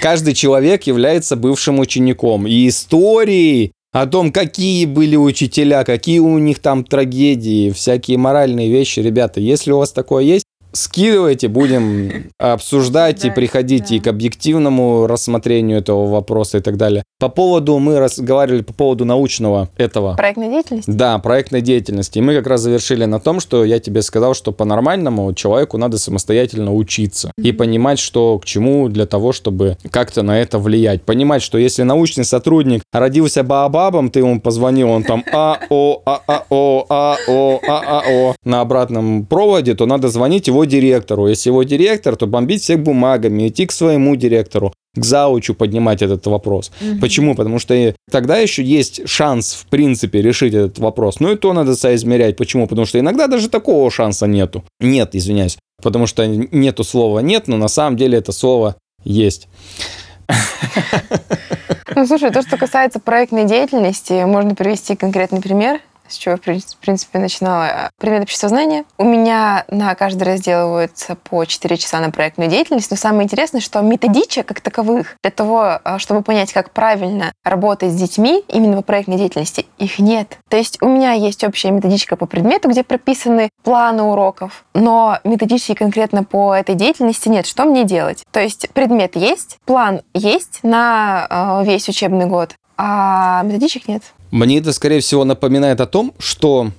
Каждый человек является бывшим учеником. И истории о том, какие были учителя, какие у них там трагедии, всякие моральные вещи. Ребята, если у вас такое есть, скидывайте, будем обсуждать и приходите да. к объективному рассмотрению этого вопроса и так далее. По поводу, мы разговаривали по поводу научного этого. Проектной деятельности? Да, проектной деятельности. И мы как раз завершили на том, что я тебе сказал, что по-нормальному человеку надо самостоятельно учиться mm-hmm. и понимать, что к чему для того, чтобы как-то на это влиять. Понимать, что если научный сотрудник родился баобабом, ты ему позвонил, он там А-О, А-А-О, А-О, А-А-О на обратном проводе, то надо звонить его директору. Если его директор, то бомбить всех бумагами, идти к своему директору, к заучу поднимать этот вопрос. Угу. Почему? Потому что тогда еще есть шанс, в принципе, решить этот вопрос. Ну и то надо соизмерять. Почему? Потому что иногда даже такого шанса нету. Нет, извиняюсь. Потому что нету слова «нет», но на самом деле это слово есть. Ну, слушай, то, что касается проектной деятельности, можно привести конкретный пример с чего, в принципе, начинала. Предмет обществознания. У меня на каждый разделывается по 4 часа на проектную деятельность, но самое интересное, что методичек как таковых для того, а, чтобы понять, как правильно работать с детьми именно по проектной деятельности, их нет. То есть у меня есть общая методичка по предмету, где прописаны планы уроков, но методички конкретно по этой деятельности нет. Что мне делать? То есть предмет есть, план есть на а, весь учебный год, а методичек нет. Мне это, скорее всего, напоминает о том, что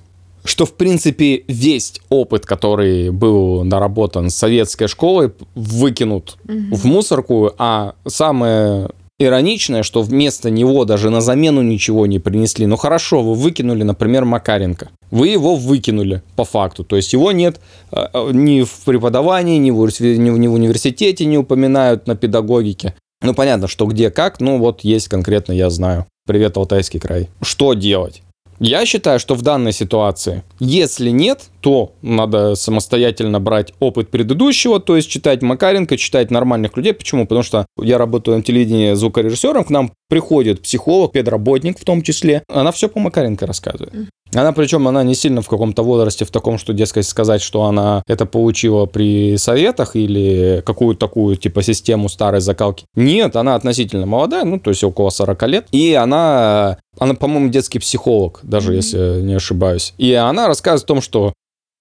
что, в принципе, весь опыт, который был наработан советской школой, выкинут угу. в мусорку, а самое ироничное, что вместо него даже на замену ничего не принесли. Ну хорошо, вы выкинули, например, Макаренко. Вы его выкинули по факту. То есть его нет э, э, ни в преподавании, ни в, ни в университете не упоминают на педагогике. Ну понятно, что где как, ну вот есть конкретно, я знаю. Привет, Алтайский край. Что делать? Я считаю, что в данной ситуации, если нет, то надо самостоятельно брать опыт предыдущего, то есть читать Макаренко, читать нормальных людей. Почему? Потому что я работаю на телевидении звукорежиссером, к нам приходит психолог, педработник в том числе. Она все по Макаренко рассказывает. Она причем, она не сильно в каком-то возрасте в таком, что, дескать, сказать, что она это получила при советах или какую-то такую, типа, систему старой закалки. Нет, она относительно молодая, ну, то есть около 40 лет. И она, она, по-моему, детский психолог, даже mm-hmm. если не ошибаюсь. И она рассказывает о том, что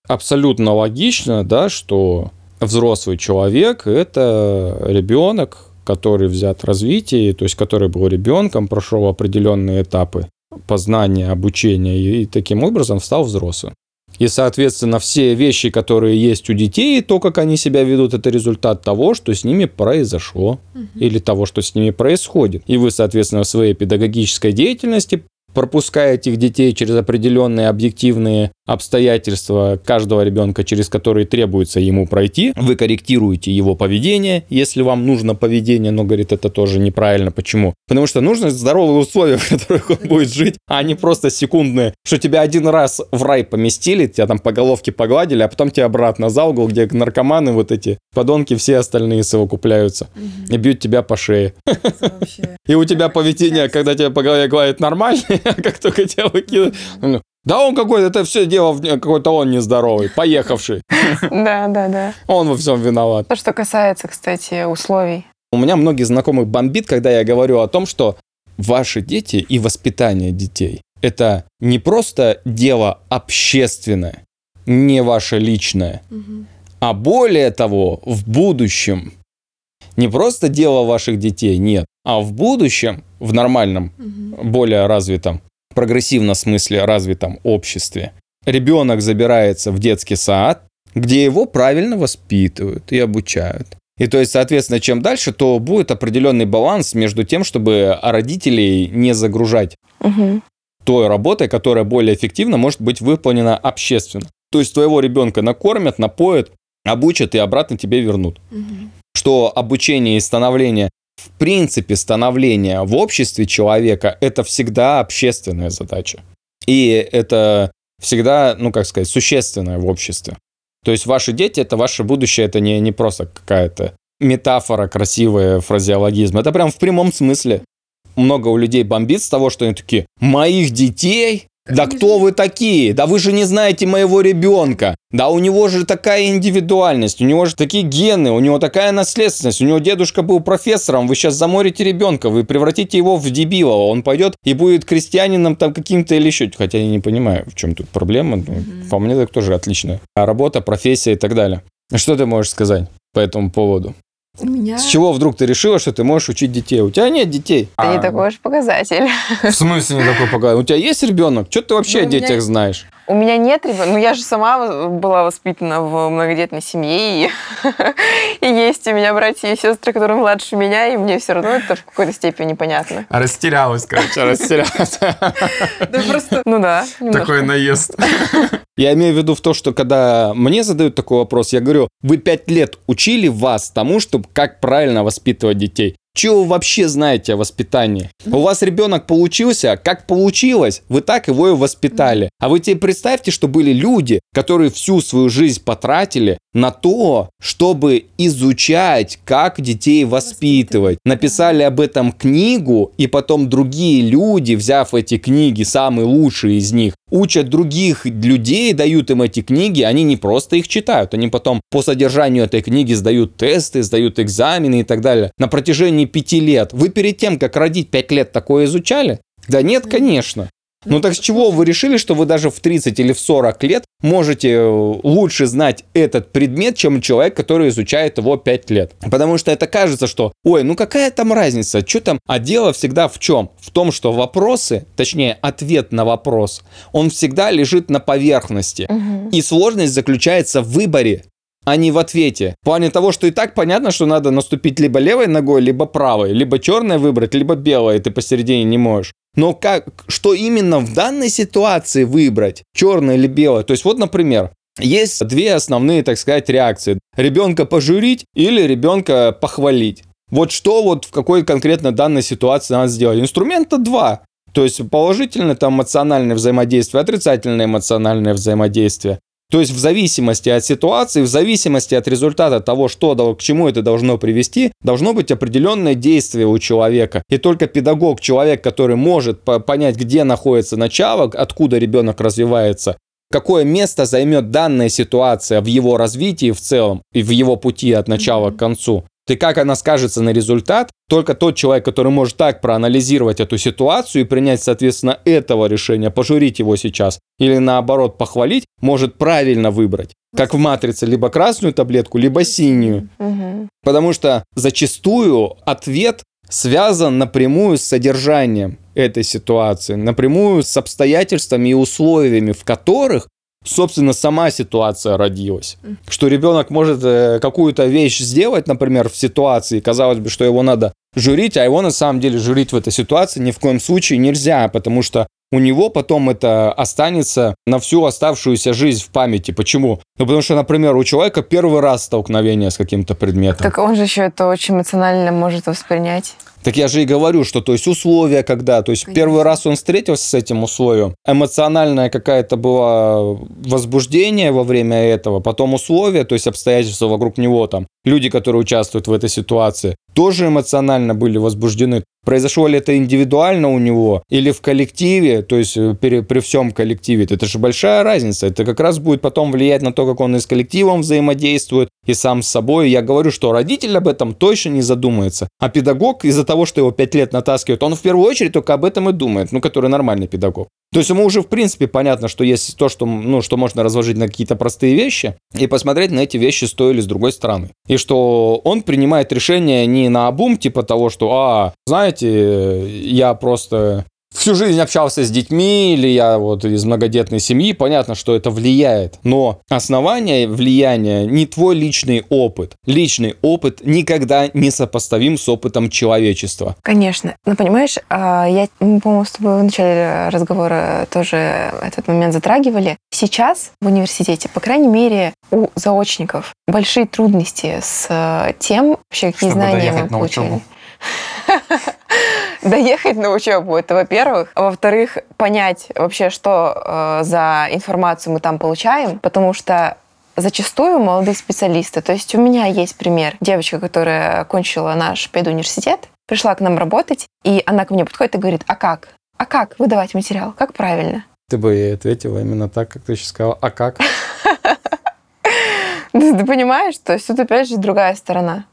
абсолютно логично, да, что взрослый человек – это ребенок, который взят в развитии, то есть который был ребенком, прошел определенные этапы познания, обучения и таким образом стал взрослым. И, соответственно, все вещи, которые есть у детей, то, как они себя ведут, это результат того, что с ними произошло угу. или того, что с ними происходит. И вы, соответственно, в своей педагогической деятельности пропуская этих детей через определенные объективные обстоятельства каждого ребенка, через которые требуется ему пройти. Вы корректируете его поведение, если вам нужно поведение, но, говорит, это тоже неправильно. Почему? Потому что нужны здоровые условия, в которых он будет жить, а не просто секундные, что тебя один раз в рай поместили, тебя там по головке погладили, а потом тебя обратно за угол, где наркоманы вот эти подонки все остальные совокупляются и бьют тебя по шее. И у тебя поведение, когда тебя по голове гладят нормальное, а как только тебя выкидывают, да он какой-то, это все дело, какой-то он нездоровый, поехавший. Да, да, да. Он во всем виноват. То, что касается, кстати, условий. У меня многие знакомых бомбит, когда я говорю о том, что ваши дети и воспитание детей – это не просто дело общественное, не ваше личное, угу. а более того, в будущем не просто дело ваших детей, нет, а в будущем, в нормальном, угу. более развитом, прогрессивно смысле развитом обществе, ребенок забирается в детский сад, где его правильно воспитывают и обучают. И то есть, соответственно, чем дальше, то будет определенный баланс между тем, чтобы родителей не загружать угу. той работой, которая более эффективно может быть выполнена общественно. То есть твоего ребенка накормят, напоят, обучат и обратно тебе вернут. Угу. Что обучение и становление в принципе, становление в обществе человека – это всегда общественная задача. И это всегда, ну, как сказать, существенное в обществе. То есть ваши дети – это ваше будущее, это не, не просто какая-то метафора, красивая фразеологизм. Это прям в прямом смысле. много у людей бомбит с того, что они такие, моих детей да кто вы такие? Да вы же не знаете моего ребенка. Да у него же такая индивидуальность, у него же такие гены, у него такая наследственность, у него дедушка был профессором, вы сейчас заморите ребенка, вы превратите его в дебила, он пойдет и будет крестьянином там каким-то или еще. Хотя я не понимаю, в чем тут проблема. Mm-hmm. По мне так тоже отличная. Работа, профессия и так далее. Что ты можешь сказать по этому поводу? У меня... С чего вдруг ты решила, что ты можешь учить детей? У тебя нет детей. Это а... не такой уж показатель. В смысле не такой показатель? У тебя есть ребенок? Что ты вообще ну, о детях меня... знаешь? У меня нет ребенка. Ну, я же сама была воспитана в многодетной семье. И, и есть у меня братья и сестры, которые младше меня, и мне все равно это в какой-то степени понятно. Растерялась, короче, растерялась. Да просто, ну да. Такой наезд. Я имею в виду в то, что когда мне задают такой вопрос, я говорю, вы пять лет учили вас тому, чтобы как правильно воспитывать детей. Чего вы вообще знаете о воспитании? У вас ребенок получился, как получилось, вы так его и воспитали. А вы тебе представьте, что были люди, которые всю свою жизнь потратили на то, чтобы изучать, как детей воспитывать. Написали об этом книгу, и потом другие люди, взяв эти книги, самые лучшие из них, учат других людей, дают им эти книги, они не просто их читают, они потом по содержанию этой книги сдают тесты, сдают экзамены и так далее. На протяжении пяти лет. Вы перед тем, как родить пять лет, такое изучали? Да нет, конечно. Ну так с чего вы решили, что вы даже в 30 или в 40 лет можете э, лучше знать этот предмет, чем человек, который изучает его 5 лет? Потому что это кажется, что, ой, ну какая там разница, что там? А дело всегда в чем? В том, что вопросы, точнее ответ на вопрос, он всегда лежит на поверхности. Угу. И сложность заключается в выборе а не в ответе. В плане того, что и так понятно, что надо наступить либо левой ногой, либо правой, либо черное выбрать, либо белое, и ты посередине не можешь. Но как, что именно в данной ситуации выбрать, черное или белое? То есть вот, например, есть две основные, так сказать, реакции. Ребенка пожурить или ребенка похвалить. Вот что вот в какой конкретно данной ситуации надо сделать? Инструмента два. То есть положительное там эмоциональное взаимодействие, отрицательное эмоциональное взаимодействие. То есть в зависимости от ситуации, в зависимости от результата того, что, к чему это должно привести, должно быть определенное действие у человека. И только педагог, человек, который может понять, где находится начало, откуда ребенок развивается, какое место займет данная ситуация в его развитии в целом и в его пути от начала к концу, и как она скажется на результат, только тот человек, который может так проанализировать эту ситуацию и принять, соответственно, этого решения, пожурить его сейчас, или наоборот похвалить, может правильно выбрать. Как в матрице, либо красную таблетку, либо синюю. Угу. Потому что зачастую ответ связан напрямую с содержанием этой ситуации, напрямую с обстоятельствами и условиями, в которых собственно, сама ситуация родилась. Что ребенок может э, какую-то вещь сделать, например, в ситуации, казалось бы, что его надо журить, а его на самом деле журить в этой ситуации ни в коем случае нельзя, потому что у него потом это останется на всю оставшуюся жизнь в памяти. Почему? Ну, потому что, например, у человека первый раз столкновение с каким-то предметом. Так он же еще это очень эмоционально может воспринять. Так я же и говорю, что то есть условия когда, то есть Конечно. первый раз он встретился с этим условием, эмоциональное какая-то было возбуждение во время этого, потом условия, то есть обстоятельства вокруг него там, люди, которые участвуют в этой ситуации, тоже эмоционально были возбуждены. Произошло ли это индивидуально у него или в коллективе, то есть э, при, при всем коллективе, это же большая разница. Это как раз будет потом влиять на то, как он и с коллективом взаимодействует, и сам с собой. Я говорю, что родитель об этом точно не задумается. А педагог из-за того, что его пять лет натаскивают, он в первую очередь только об этом и думает, ну, который нормальный педагог. То есть ему уже в принципе понятно, что есть то, что, ну, что можно разложить на какие-то простые вещи и посмотреть на эти вещи с той или с другой стороны. И что он принимает решение не на обум, типа того, что, а, знаете, я просто всю жизнь общался с детьми, или я вот из многодетной семьи, понятно, что это влияет. Но основание влияния не твой личный опыт. Личный опыт никогда не сопоставим с опытом человечества. Конечно. Но понимаешь, а, я, по-моему, с тобой в начале разговора тоже этот момент затрагивали. Сейчас в университете, по крайней мере, у заочников большие трудности с тем, вообще, какие Чтобы знания мы получили. доехать на учебу, это во-первых. А во-вторых, понять вообще, что э, за информацию мы там получаем, потому что зачастую молодые специалисты, то есть у меня есть пример, девочка, которая окончила наш педуниверситет, пришла к нам работать, и она ко мне подходит и говорит, а как? А как выдавать материал? Как правильно? Ты бы ей ответила именно так, как ты сейчас сказала. А как? Ты понимаешь? То есть тут опять же другая сторона.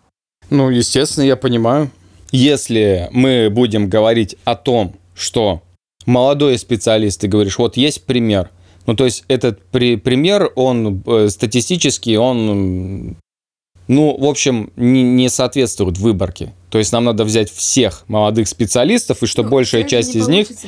Ну, естественно, я понимаю. Если мы будем говорить о том, что молодой специалист, ты говоришь, вот есть пример. Ну, то есть этот при, пример, он э, статистически, он, ну, в общем, не, не соответствует выборке. То есть нам надо взять всех молодых специалистов, и что ну, большая часть из них... Взять.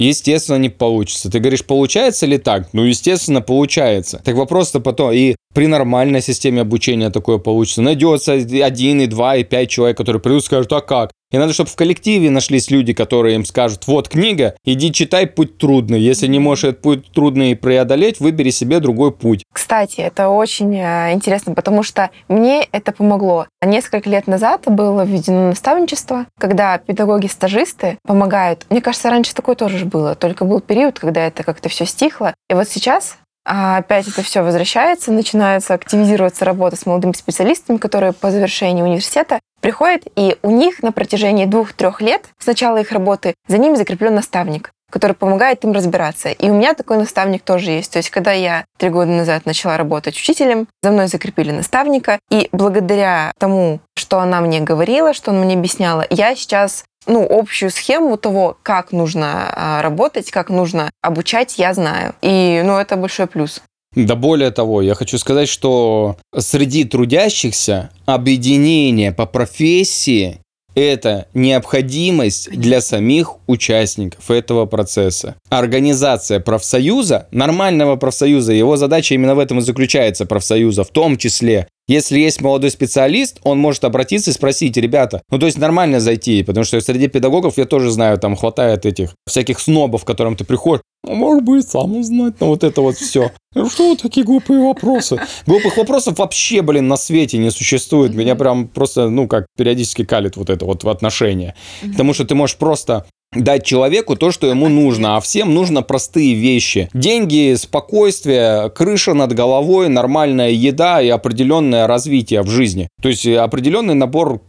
Естественно, не получится. Ты говоришь, получается ли так? Ну, естественно, получается. Так вопрос-то потом, и при нормальной системе обучения такое получится. Найдется один, и два, и пять человек, которые придут и скажут, а как? И надо, чтобы в коллективе нашлись люди, которые им скажут, вот книга, иди читай путь трудный. Если не можешь этот путь трудный преодолеть, выбери себе другой путь. Кстати, это очень э, интересно, потому что мне это помогло. Несколько лет назад было введено наставничество, когда педагоги-стажисты помогают. Мне кажется, раньше такое тоже было, только был период, когда это как-то все стихло. И вот сейчас а опять это все возвращается, начинается активизироваться работа с молодыми специалистами, которые по завершении университета приходят, и у них на протяжении двух-трех лет с начала их работы за ними закреплен наставник который помогает им разбираться. И у меня такой наставник тоже есть. То есть, когда я три года назад начала работать учителем, за мной закрепили наставника, и благодаря тому, что она мне говорила, что она мне объясняла, я сейчас ну, общую схему того, как нужно а, работать, как нужно обучать, я знаю. И, ну, это большой плюс. Да более того, я хочу сказать, что среди трудящихся объединение по профессии это необходимость для самих участников этого процесса. Организация профсоюза, нормального профсоюза, его задача именно в этом и заключается, профсоюза, в том числе если есть молодой специалист, он может обратиться и спросить, ребята, ну то есть нормально зайти, потому что среди педагогов я тоже знаю, там хватает этих всяких снобов, к которым ты приходишь, ну, может быть, сам узнать, ну вот это вот все. Ну, что вот такие глупые вопросы? Глупых вопросов вообще, блин, на свете не существует. Меня прям просто, ну, как периодически калит вот это вот в отношения. Потому что ты можешь просто дать человеку то, что ему нужно, а всем нужно простые вещи. Деньги, спокойствие, крыша над головой, нормальная еда и определенное развитие в жизни. То есть определенный набор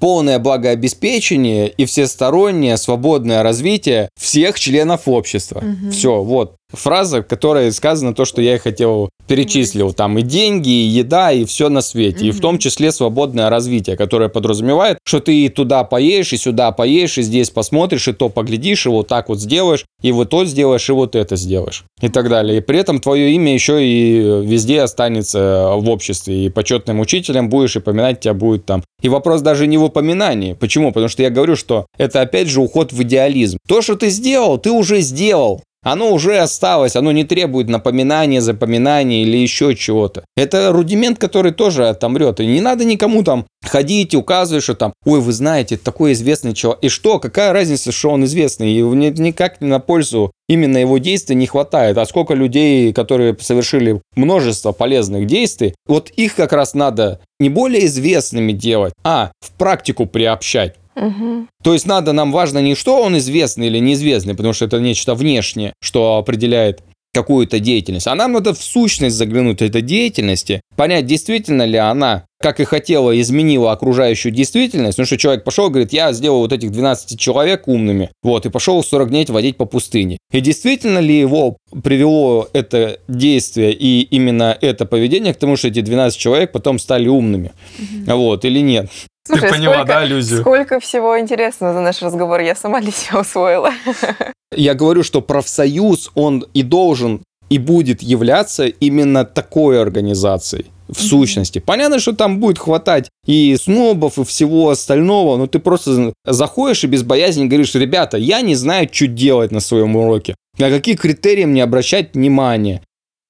полное благообеспечение и всестороннее свободное развитие всех членов общества. Угу. Все, вот фраза, в которой сказано то, что я и хотел перечислил. Там и деньги, и еда, и все на свете. Mm-hmm. И в том числе свободное развитие, которое подразумевает, что ты и туда поедешь, и сюда поедешь, и здесь посмотришь, и то поглядишь, и вот так вот сделаешь, и вот то сделаешь, и вот это сделаешь. И так далее. И при этом твое имя еще и везде останется в обществе. И почетным учителем будешь, и поминать тебя будет там. И вопрос даже не в упоминании. Почему? Потому что я говорю, что это опять же уход в идеализм. То, что ты сделал, ты уже сделал. Оно уже осталось, оно не требует напоминания, запоминания или еще чего-то. Это рудимент, который тоже отомрет. И не надо никому там ходить указывать, что там, ой, вы знаете, такой известный человек. И что, какая разница, что он известный? И никак на пользу именно его действий не хватает. А сколько людей, которые совершили множество полезных действий, вот их как раз надо не более известными делать, а в практику приобщать. Угу. То есть надо, нам важно не что он известный или неизвестный, потому что это нечто внешнее, что определяет какую-то деятельность. А нам надо в сущность заглянуть этой деятельности, понять, действительно ли она, как и хотела, изменила окружающую действительность. Ну что человек пошел и говорит, я сделал вот этих 12 человек умными, вот, и пошел 40 дней водить по пустыне. И действительно ли его привело это действие и именно это поведение к тому, что эти 12 человек потом стали умными? Угу. Вот, или нет? Слушай, Ты поняла, сколько, да, иллюзию? Сколько всего интересного за наш разговор я сама для себя усвоила. Я говорю, что профсоюз, он и должен, и будет являться именно такой организацией в сущности. Понятно, что там будет хватать и снобов, и всего остального, но ты просто заходишь и без боязни говоришь, ребята, я не знаю, что делать на своем уроке, на какие критерии мне обращать внимание.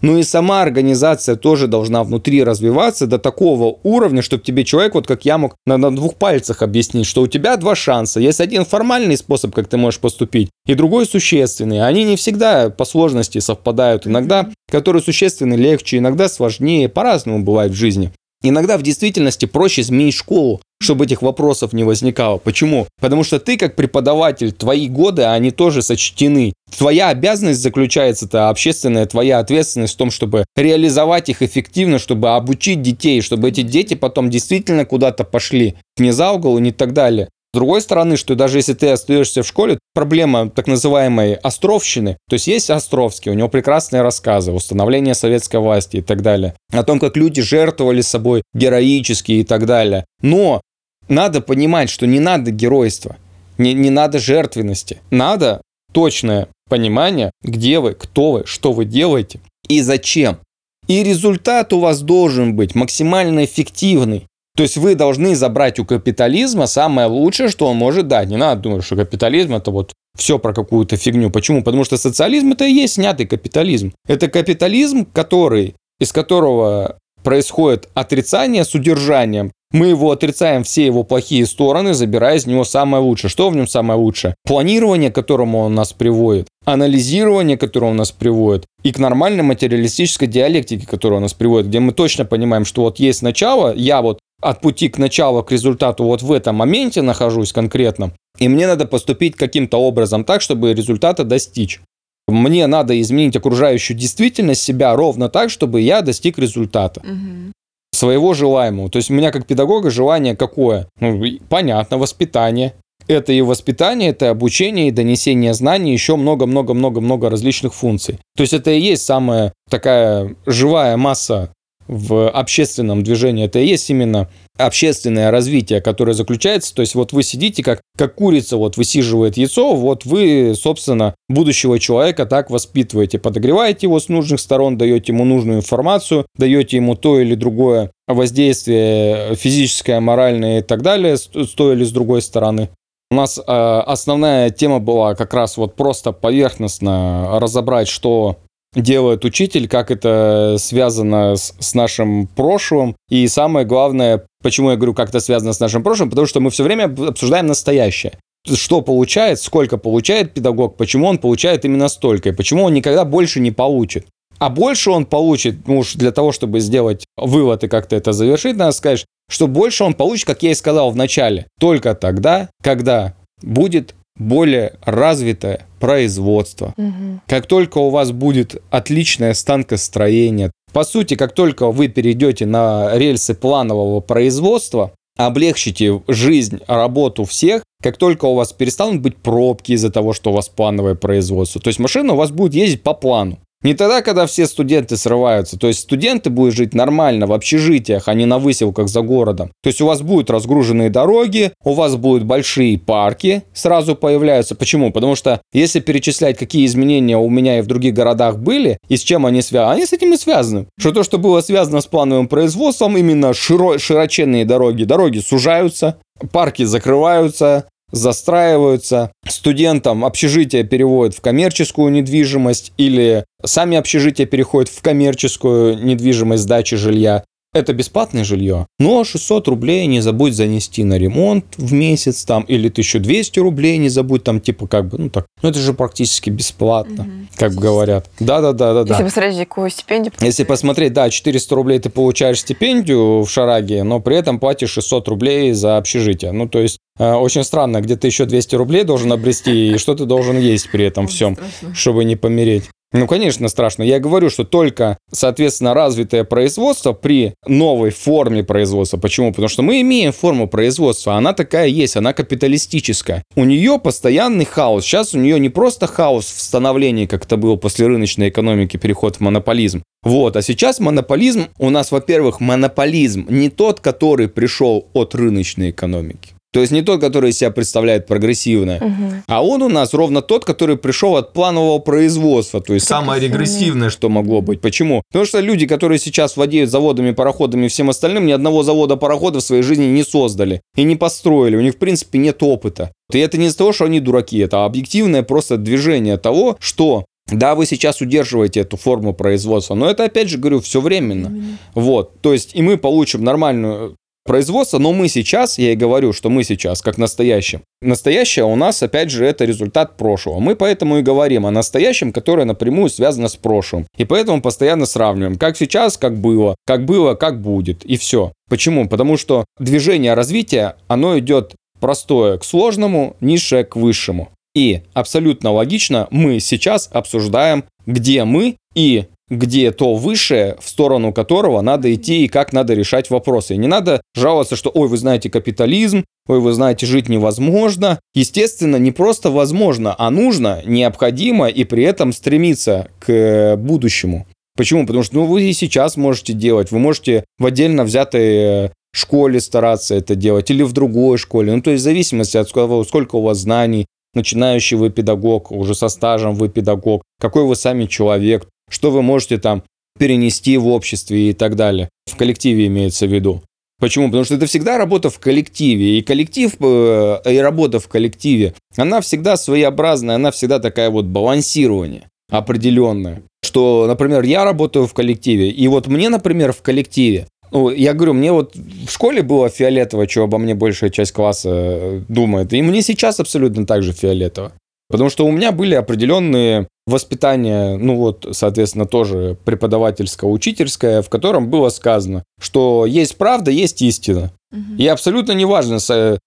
Ну и сама организация тоже должна внутри развиваться до такого уровня, чтобы тебе человек, вот как я мог на, на двух пальцах объяснить, что у тебя два шанса. Есть один формальный способ, как ты можешь поступить, и другой существенный. Они не всегда по сложности совпадают. Иногда, который существенный, легче, иногда сложнее. По-разному бывает в жизни. Иногда в действительности проще сменить школу, чтобы этих вопросов не возникало. Почему? Потому что ты как преподаватель, твои годы, они тоже сочтены. Твоя обязанность заключается, это общественная твоя ответственность в том, чтобы реализовать их эффективно, чтобы обучить детей, чтобы эти дети потом действительно куда-то пошли, не за угол и не так далее. С другой стороны, что даже если ты остаешься в школе, проблема так называемой островщины, то есть есть Островский, у него прекрасные рассказы, установление советской власти и так далее, о том, как люди жертвовали собой героически и так далее. Но надо понимать, что не надо геройства, не, не надо жертвенности, надо точное понимание, где вы, кто вы, что вы делаете и зачем. И результат у вас должен быть максимально эффективный. То есть вы должны забрать у капитализма самое лучшее, что он может дать. Не надо думать, что капитализм это вот все про какую-то фигню. Почему? Потому что социализм это и есть снятый капитализм. Это капитализм, который, из которого происходит отрицание с удержанием. Мы его отрицаем все его плохие стороны, забирая из него самое лучшее. Что в нем самое лучшее? Планирование, к которому он нас приводит, анализирование, которое он нас приводит, и к нормальной материалистической диалектике, которая нас приводит, где мы точно понимаем, что вот есть начало, я вот от пути к началу, к результату вот в этом моменте нахожусь конкретно, и мне надо поступить каким-то образом так, чтобы результата достичь. Мне надо изменить окружающую действительность себя ровно так, чтобы я достиг результата. Угу. Своего желаемого. То есть у меня как педагога желание какое? Ну, понятно, воспитание. Это и воспитание, это обучение, и донесение знаний, еще много-много-много-много различных функций. То есть это и есть самая такая живая масса в общественном движении, это и есть именно общественное развитие, которое заключается, то есть вот вы сидите, как, как курица вот высиживает яйцо, вот вы, собственно, будущего человека так воспитываете, подогреваете его с нужных сторон, даете ему нужную информацию, даете ему то или другое воздействие физическое, моральное и так далее, с той или с другой стороны. У нас э, основная тема была как раз вот просто поверхностно разобрать, что делает учитель, как это связано с, с нашим прошлым. И самое главное, почему я говорю, как это связано с нашим прошлым, потому что мы все время обсуждаем настоящее. Что получает, сколько получает педагог, почему он получает именно столько, и почему он никогда больше не получит. А больше он получит, ну уж для того, чтобы сделать вывод и как-то это завершить, надо сказать, что больше он получит, как я и сказал в начале, только тогда, когда будет более развитое производство. Угу. Как только у вас будет отличное станкостроение, по сути, как только вы перейдете на рельсы планового производства, облегчите жизнь, работу всех, как только у вас перестанут быть пробки из-за того, что у вас плановое производство. То есть машина у вас будет ездить по плану. Не тогда, когда все студенты срываются. То есть студенты будут жить нормально в общежитиях, а не на выселках за городом. То есть у вас будут разгруженные дороги, у вас будут большие парки сразу появляются. Почему? Потому что если перечислять, какие изменения у меня и в других городах были, и с чем они связаны, они с этим и связаны. Что то, что было связано с плановым производством, именно широ- широченные дороги, дороги сужаются, парки закрываются, застраиваются, студентам общежитие переводят в коммерческую недвижимость или сами общежития переходят в коммерческую недвижимость сдачи жилья. Это бесплатное жилье, но 600 рублей не забудь занести на ремонт в месяц там, или 1200 рублей не забудь там, типа как бы, ну так, ну это же практически бесплатно, угу. как бы говорят. Да-да-да-да. Если посмотреть, какую стипендию Если посмотреть, да, 400 рублей ты получаешь стипендию в Шараге, но при этом платишь 600 рублей за общежитие. Ну, то есть э, очень странно, где ты еще 200 рублей должен обрести, и что ты должен есть при этом всем, чтобы не помереть. Ну, конечно, страшно. Я говорю, что только, соответственно, развитое производство при новой форме производства. Почему? Потому что мы имеем форму производства, она такая есть, она капиталистическая. У нее постоянный хаос. Сейчас у нее не просто хаос в становлении, как это было после рыночной экономики, переход в монополизм. Вот, а сейчас монополизм, у нас, во-первых, монополизм не тот, который пришел от рыночной экономики. То есть не тот, который себя представляет прогрессивно, угу. а он у нас ровно тот, который пришел от планового производства. То есть самое регрессивное, что могло быть. Почему? Потому что люди, которые сейчас владеют заводами, пароходами и всем остальным, ни одного завода парохода в своей жизни не создали и не построили. У них, в принципе, нет опыта. И это не из-за того, что они дураки, это объективное просто движение того, что да, вы сейчас удерживаете эту форму производства, но это, опять же, говорю, все временно. Именно. Вот, то есть и мы получим нормальную производства, но мы сейчас, я и говорю, что мы сейчас, как настоящем. Настоящее у нас, опять же, это результат прошлого. Мы поэтому и говорим о настоящем, которое напрямую связано с прошлым. И поэтому постоянно сравниваем, как сейчас, как было, как было, как будет, и все. Почему? Потому что движение развития, оно идет простое к сложному, низшее к высшему. И абсолютно логично мы сейчас обсуждаем, где мы и где то высшее, в сторону которого надо идти и как надо решать вопросы. И не надо жаловаться, что «Ой, вы знаете капитализм», «Ой, вы знаете, жить невозможно». Естественно, не просто возможно, а нужно, необходимо и при этом стремиться к будущему. Почему? Потому что ну, вы и сейчас можете делать. Вы можете в отдельно взятой э, школе стараться это делать или в другой школе. Ну, то есть в зависимости от того, сколько у вас знаний, начинающий вы педагог, уже со стажем вы педагог, какой вы сами человек, что вы можете там перенести в обществе и так далее. В коллективе имеется в виду. Почему? Потому что это всегда работа в коллективе. И коллектив, э, и работа в коллективе, она всегда своеобразная, она всегда такая вот балансирование определенное. Что, например, я работаю в коллективе, и вот мне, например, в коллективе ну, я говорю, мне вот в школе было фиолетово, что обо мне большая часть класса э, думает. И мне сейчас абсолютно так же фиолетово. Потому что у меня были определенные воспитания, ну вот, соответственно, тоже преподавательское, учительское, в котором было сказано, что есть правда, есть истина. И абсолютно неважно,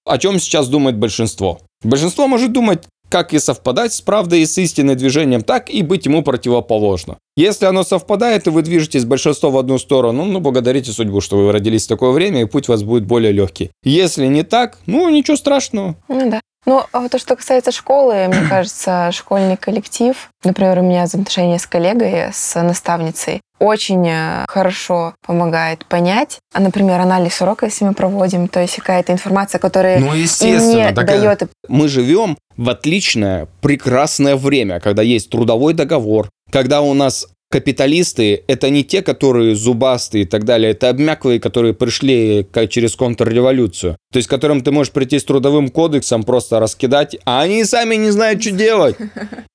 о чем сейчас думает большинство. Большинство может думать как и совпадать с правдой и с истинным движением, так и быть ему противоположно. Если оно совпадает, и вы движетесь большинство в одну сторону, ну, благодарите судьбу, что вы родились в такое время, и путь у вас будет более легкий. Если не так, ну, ничего страшного. Ну да. Ну, а то, что касается школы, мне кажется, школьный коллектив, например, у меня взаимоотношения с коллегой, с наставницей, очень э, хорошо помогает понять, а, например, анализ урока, если мы проводим, то есть какая-то информация, которая ну, не дает... Мы живем в отличное, прекрасное время, когда есть трудовой договор, когда у нас капиталисты — это не те, которые зубастые и так далее, это обмяклые, которые пришли через контрреволюцию. То есть, которым ты можешь прийти с трудовым кодексом, просто раскидать, а они сами не знают, что делать.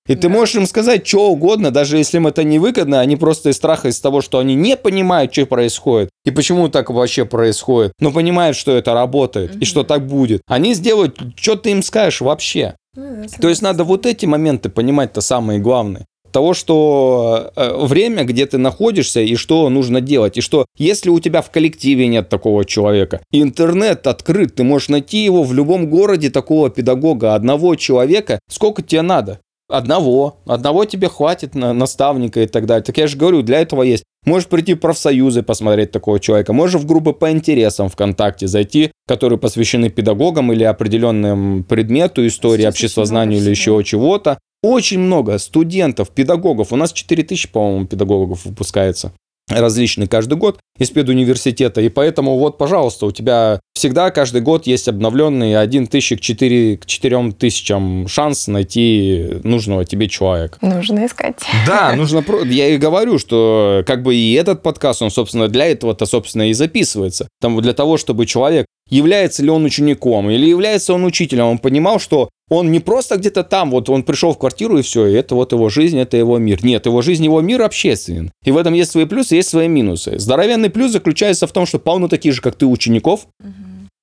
И ты можешь им сказать что угодно, даже если им это не выгодно, они просто из страха из того, что они не понимают, что происходит и почему так вообще происходит, но понимают, что это работает и что так будет. Они сделают, что ты им скажешь вообще. Ну То есть надо вот эти моменты понимать-то самые главные того, что э, время, где ты находишься и что нужно делать. И что если у тебя в коллективе нет такого человека, интернет открыт, ты можешь найти его в любом городе такого педагога, одного человека, сколько тебе надо. Одного. Одного тебе хватит на наставника и так далее. Так я же говорю, для этого есть. Можешь прийти в профсоюзы посмотреть такого человека. Можешь в группы по интересам ВКонтакте зайти, которые посвящены педагогам или определенному предмету, истории, обществознанию или еще чего-то. Очень много студентов, педагогов. У нас 4000, по-моему, педагогов выпускается различный каждый год из педуниверситета. И поэтому вот, пожалуйста, у тебя всегда каждый год есть обновленный 1 тысячи к 4, к 4 тысячам шанс найти нужного тебе человека. Нужно искать. Да, нужно... Я и говорю, что как бы и этот подкаст, он, собственно, для этого-то, собственно, и записывается. Там для того, чтобы человек является ли он учеником или является он учителем, он понимал, что он не просто где-то там, вот он пришел в квартиру и все, и это вот его жизнь, это его мир. Нет, его жизнь, его мир общественен. И в этом есть свои плюсы, есть свои минусы. Здоровенный плюс заключается в том, что полно таких же, как ты, учеников, угу.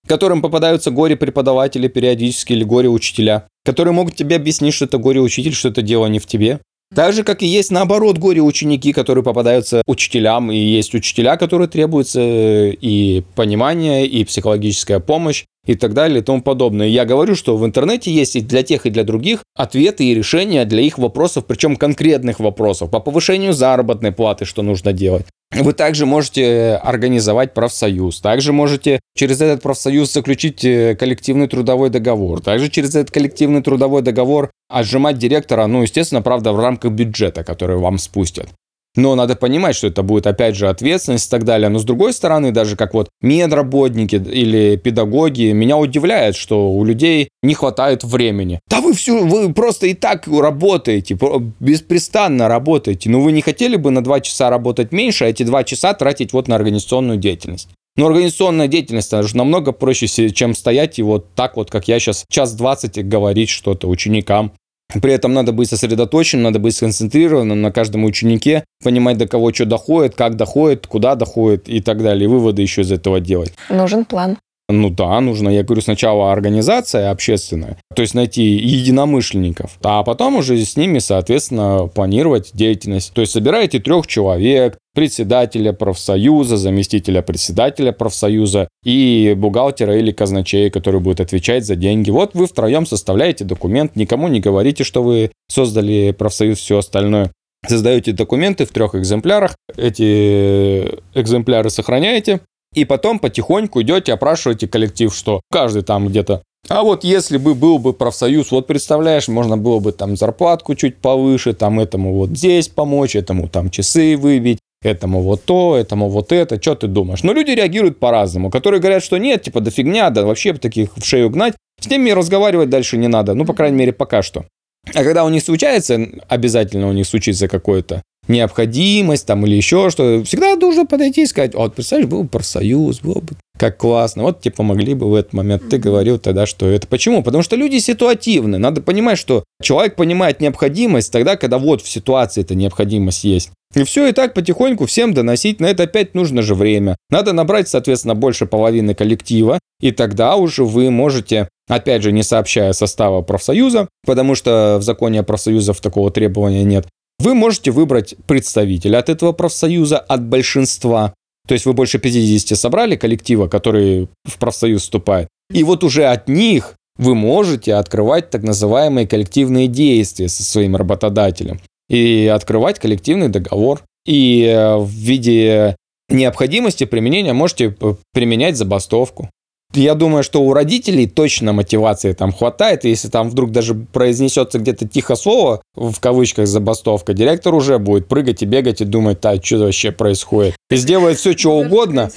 которым попадаются горе-преподаватели периодически или горе-учителя, которые могут тебе объяснить, что это горе-учитель, что это дело не в тебе. Так же, как и есть наоборот горе-ученики, которые попадаются учителям, и есть учителя, которые требуются и понимание, и психологическая помощь, и так далее и тому подобное. Я говорю, что в интернете есть и для тех, и для других ответы и решения для их вопросов, причем конкретных вопросов по повышению заработной платы, что нужно делать. Вы также можете организовать профсоюз, также можете через этот профсоюз заключить э, коллективный трудовой договор, также через этот коллективный трудовой договор отжимать директора, ну, естественно, правда, в рамках бюджета, который вам спустят. Но надо понимать, что это будет, опять же, ответственность и так далее. Но с другой стороны, даже как вот медработники или педагоги, меня удивляет, что у людей не хватает времени. Да вы все, вы просто и так работаете, беспрестанно работаете. Но вы не хотели бы на два часа работать меньше, а эти два часа тратить вот на организационную деятельность? Но организационная деятельность же намного проще, чем стоять и вот так вот, как я сейчас, час двадцать говорить что-то ученикам. При этом надо быть сосредоточенным, надо быть сконцентрированным на каждом ученике, понимать, до кого что доходит, как доходит, куда доходит и так далее. И выводы еще из этого делать. Нужен план. Ну да, нужно, я говорю, сначала организация общественная, то есть найти единомышленников, а потом уже с ними, соответственно, планировать деятельность. То есть собираете трех человек, председателя профсоюза, заместителя председателя профсоюза и бухгалтера или казначея, который будет отвечать за деньги. Вот вы втроем составляете документ, никому не говорите, что вы создали профсоюз, все остальное. создаете документы в трех экземплярах, эти экземпляры сохраняете, и потом потихоньку идете, опрашиваете коллектив, что каждый там где-то а вот если бы был бы профсоюз, вот представляешь, можно было бы там зарплатку чуть повыше, там этому вот здесь помочь, этому там часы выбить, этому вот то, этому вот это, что ты думаешь? Но люди реагируют по-разному, которые говорят, что нет, типа, да фигня, да вообще таких в шею гнать, с ними разговаривать дальше не надо, ну, по крайней мере, пока что. А когда у них случается, обязательно у них случится какое-то необходимость там или еще что, всегда нужно подойти и сказать, вот, представляешь, был бы профсоюз, было бы как классно, вот тебе помогли бы в этот момент. Ты говорил тогда, что это. Почему? Потому что люди ситуативны. Надо понимать, что человек понимает необходимость тогда, когда вот в ситуации эта необходимость есть. И все и так потихоньку всем доносить, на это опять нужно же время. Надо набрать, соответственно, больше половины коллектива, и тогда уже вы можете, опять же, не сообщая состава профсоюза, потому что в законе о профсоюзах такого требования нет, вы можете выбрать представителя от этого профсоюза, от большинства. То есть вы больше 50 собрали коллектива, который в профсоюз вступает. И вот уже от них вы можете открывать так называемые коллективные действия со своим работодателем и открывать коллективный договор. И э, в виде необходимости применения можете применять забастовку я думаю, что у родителей точно мотивации там хватает. И если там вдруг даже произнесется где-то тихо слово, в кавычках забастовка, директор уже будет прыгать и бегать и думать, так, что вообще происходит. И сделает все, что угодно.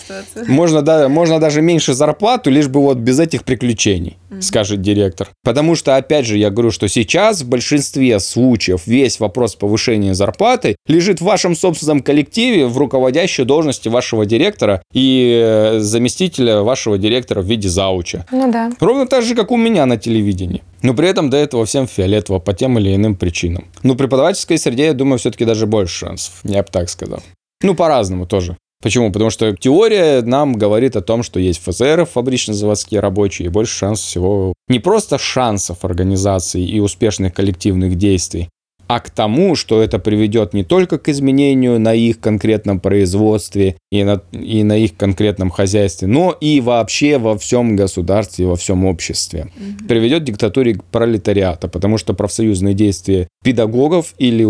Можно, да, можно даже меньше зарплату, лишь бы вот без этих приключений, скажет директор. Потому что, опять же, я говорю, что сейчас в большинстве случаев весь вопрос повышения зарплаты лежит в вашем собственном коллективе, в руководящей должности вашего директора и э, заместителя вашего директора виде зауча. Ну да. Ровно так же, как у меня на телевидении. Но при этом до этого всем фиолетово по тем или иным причинам. В преподавательской среде, я думаю, все-таки даже больше шансов. Я бы так сказал. Ну, по-разному тоже. Почему? Потому что теория нам говорит о том, что есть ФЗР, фабрично-заводские рабочие, и больше шансов всего не просто шансов организации и успешных коллективных действий, а к тому, что это приведет не только к изменению на их конкретном производстве и на, и на их конкретном хозяйстве, но и вообще во всем государстве, во всем обществе. Mm-hmm. Приведет к диктатуре пролетариата, потому что профсоюзные действия педагогов или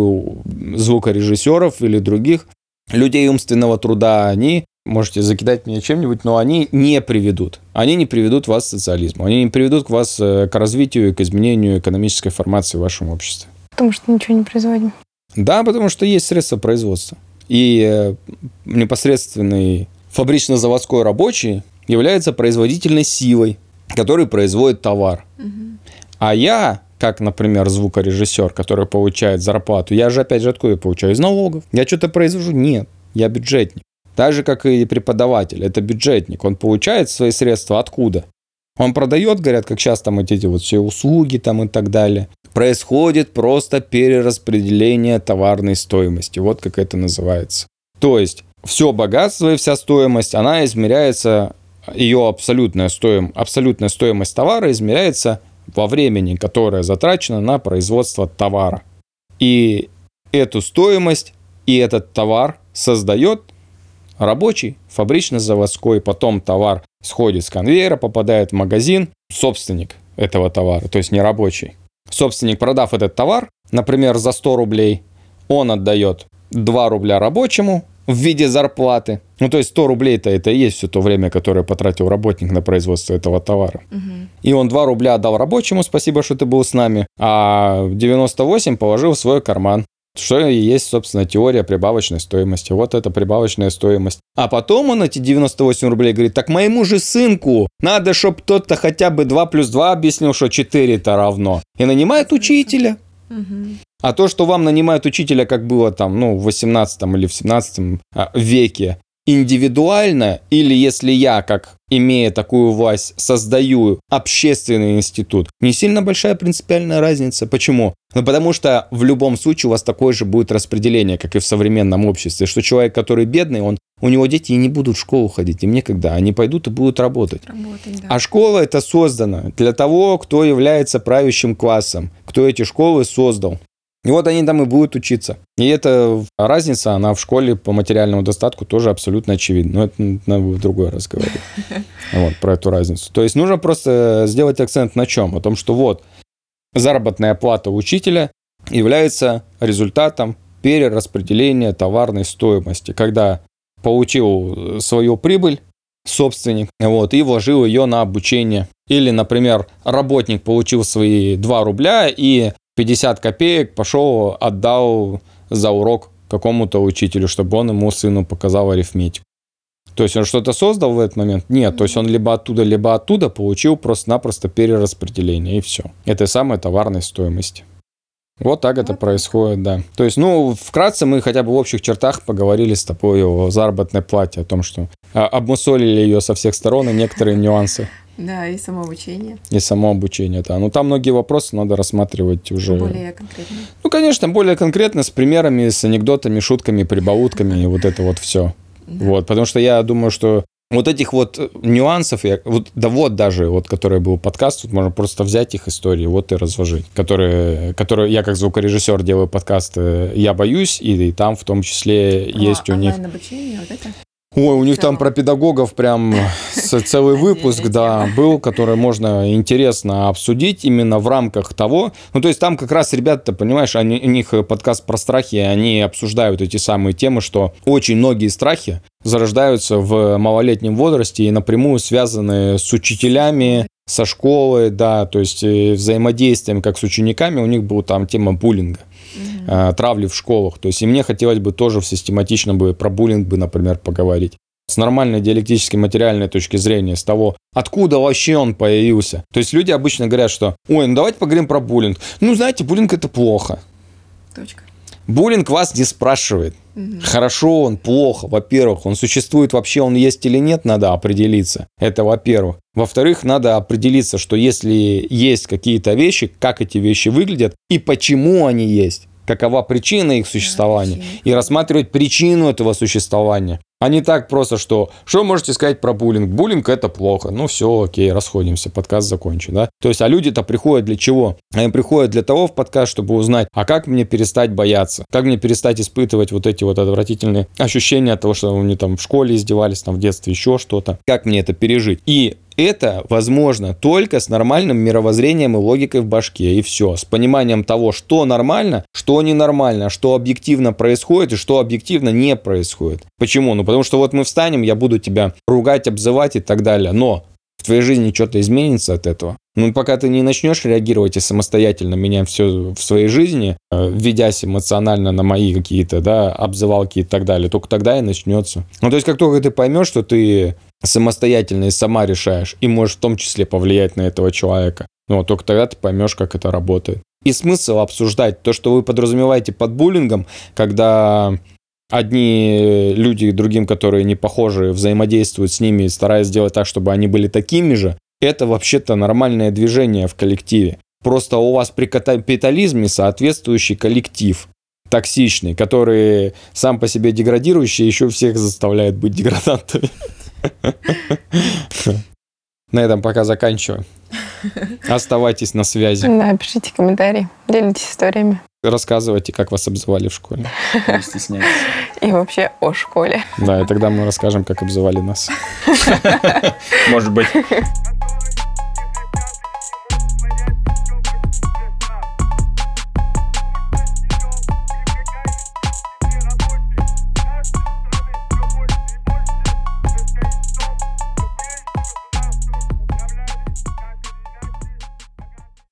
звукорежиссеров или других людей умственного труда, они можете закидать меня чем-нибудь, но они не приведут. Они не приведут вас к социализму. Они не приведут к вас э, к развитию и к изменению экономической формации в вашем обществе. Потому что ничего не производим. Да, потому что есть средства производства. И э, непосредственный фабрично-заводской рабочий является производительной силой, который производит товар. Угу. А я, как, например, звукорежиссер, который получает зарплату, я же опять же откуда я получаю? Из налогов. Я что-то произвожу? Нет, я бюджетник. Так же, как и преподаватель, это бюджетник. Он получает свои средства откуда? Он продает, говорят, как сейчас там эти вот все услуги там и так далее. Происходит просто перераспределение товарной стоимости. Вот как это называется. То есть все богатство и вся стоимость, она измеряется, ее абсолютная, стоим, абсолютная стоимость товара измеряется во времени, которое затрачено на производство товара. И эту стоимость и этот товар создает рабочий, фабрично-заводской, потом товар сходит с конвейера, попадает в магазин, собственник этого товара, то есть не рабочий. Собственник, продав этот товар, например, за 100 рублей, он отдает 2 рубля рабочему в виде зарплаты. Ну, то есть 100 рублей-то это и есть все то время, которое потратил работник на производство этого товара. Угу. И он 2 рубля отдал рабочему, спасибо, что ты был с нами, а 98 положил в свой карман. Что и есть, собственно, теория прибавочной стоимости. Вот это прибавочная стоимость. А потом он эти 98 рублей говорит, так моему же сынку надо, чтобы кто-то хотя бы 2 плюс 2 объяснил, что 4 это равно. И нанимает учителя. А то, что вам нанимают учителя, как было там, ну, в 18 или в 17 а, веке, индивидуально, или если я, как имея такую власть, создаю общественный институт, не сильно большая принципиальная разница. Почему? Ну, потому что в любом случае у вас такое же будет распределение, как и в современном обществе, что человек, который бедный, он, у него дети и не будут в школу ходить, им некогда, они пойдут и будут работать. работать да. А школа это создана для того, кто является правящим классом, кто эти школы создал. И вот они там и будут учиться. И эта разница, она в школе по материальному достатку тоже абсолютно очевидна. Но это надо в другой раз говорить. Вот, про эту разницу. То есть нужно просто сделать акцент на чем? О том, что вот заработная плата учителя является результатом перераспределение товарной стоимости, когда получил свою прибыль собственник, вот, и вложил ее на обучение. Или, например, работник получил свои 2 рубля и 50 копеек пошел, отдал за урок какому-то учителю, чтобы он ему сыну показал арифметику. То есть он что-то создал в этот момент? Нет. То есть он либо оттуда, либо оттуда получил просто-напросто перераспределение, и все. Это самая товарная стоимость. Вот так это происходит, да. То есть, ну, вкратце мы хотя бы в общих чертах поговорили с тобой о заработной плате, о том, что а, обмусолили ее со всех сторон и некоторые нюансы. Да, и само обучение. И само обучение, да. Ну, там многие вопросы надо рассматривать уже. Более конкретно. Ну, конечно, более конкретно, с примерами, с анекдотами, шутками, прибаутками и вот это вот все. Вот, потому что я думаю, что вот этих вот нюансов, я, вот, да вот даже, вот, который был подкаст, тут можно просто взять их истории, вот и разложить, которые, которые я как звукорежиссер делаю подкасты «Я боюсь», и, и там в том числе Про есть у них... обучение вот это? Ой, у них там про педагогов прям целый выпуск, да, был, который можно интересно обсудить именно в рамках того. Ну, то есть там как раз ребята, понимаешь, они, у них подкаст про страхи, они обсуждают эти самые темы, что очень многие страхи зарождаются в малолетнем возрасте и напрямую связаны с учителями, со школы, да, то есть э, взаимодействием как с учениками, у них была там тема буллинга угу. травли в школах. То есть и мне хотелось бы тоже систематично бы про буллинг бы, например, поговорить. С нормальной диалектической материальной точки зрения, с того, откуда вообще он появился. То есть люди обычно говорят, что, ой, ну давайте поговорим про буллинг. Ну, знаете, буллинг это плохо. Точка. Буллинг вас не спрашивает. Угу. Хорошо он, плохо. Во-первых, он существует вообще, он есть или нет, надо определиться. Это во-первых. Во-вторых, надо определиться, что если есть какие-то вещи, как эти вещи выглядят и почему они есть какова причина их существования, и рассматривать причину этого существования. А не так просто, что что можете сказать про буллинг? Буллинг это плохо. Ну все, окей, расходимся, подкаст закончен, да? То есть, а люди-то приходят для чего? Они приходят для того в подкаст, чтобы узнать, а как мне перестать бояться? Как мне перестать испытывать вот эти вот отвратительные ощущения от того, что они там в школе издевались, там в детстве еще что-то? Как мне это пережить? И это возможно только с нормальным мировоззрением и логикой в башке, и все. С пониманием того, что нормально, что ненормально, что объективно происходит и что объективно не происходит. Почему? Ну, потому что вот мы встанем, я буду тебя ругать, обзывать и так далее, но в твоей жизни что-то изменится от этого. Ну, пока ты не начнешь реагировать и самостоятельно менять все в своей жизни, э, ведясь эмоционально на мои какие-то, да, обзывалки и так далее, только тогда и начнется. Ну, то есть, как только ты поймешь, что ты самостоятельно и сама решаешь, и можешь в том числе повлиять на этого человека, ну, только тогда ты поймешь, как это работает. И смысл обсуждать то, что вы подразумеваете под буллингом, когда одни люди другим, которые не похожи, взаимодействуют с ними, стараясь сделать так, чтобы они были такими же, это вообще-то нормальное движение в коллективе. Просто у вас при капитализме соответствующий коллектив токсичный, который сам по себе деградирующий, еще всех заставляет быть деградантами. На этом пока заканчиваю. Оставайтесь на связи. Да, пишите комментарии, делитесь историями. Рассказывайте, как вас обзывали в школе. Не стесняйтесь. И вообще о школе. Да, и тогда мы расскажем, как обзывали нас. Может быть.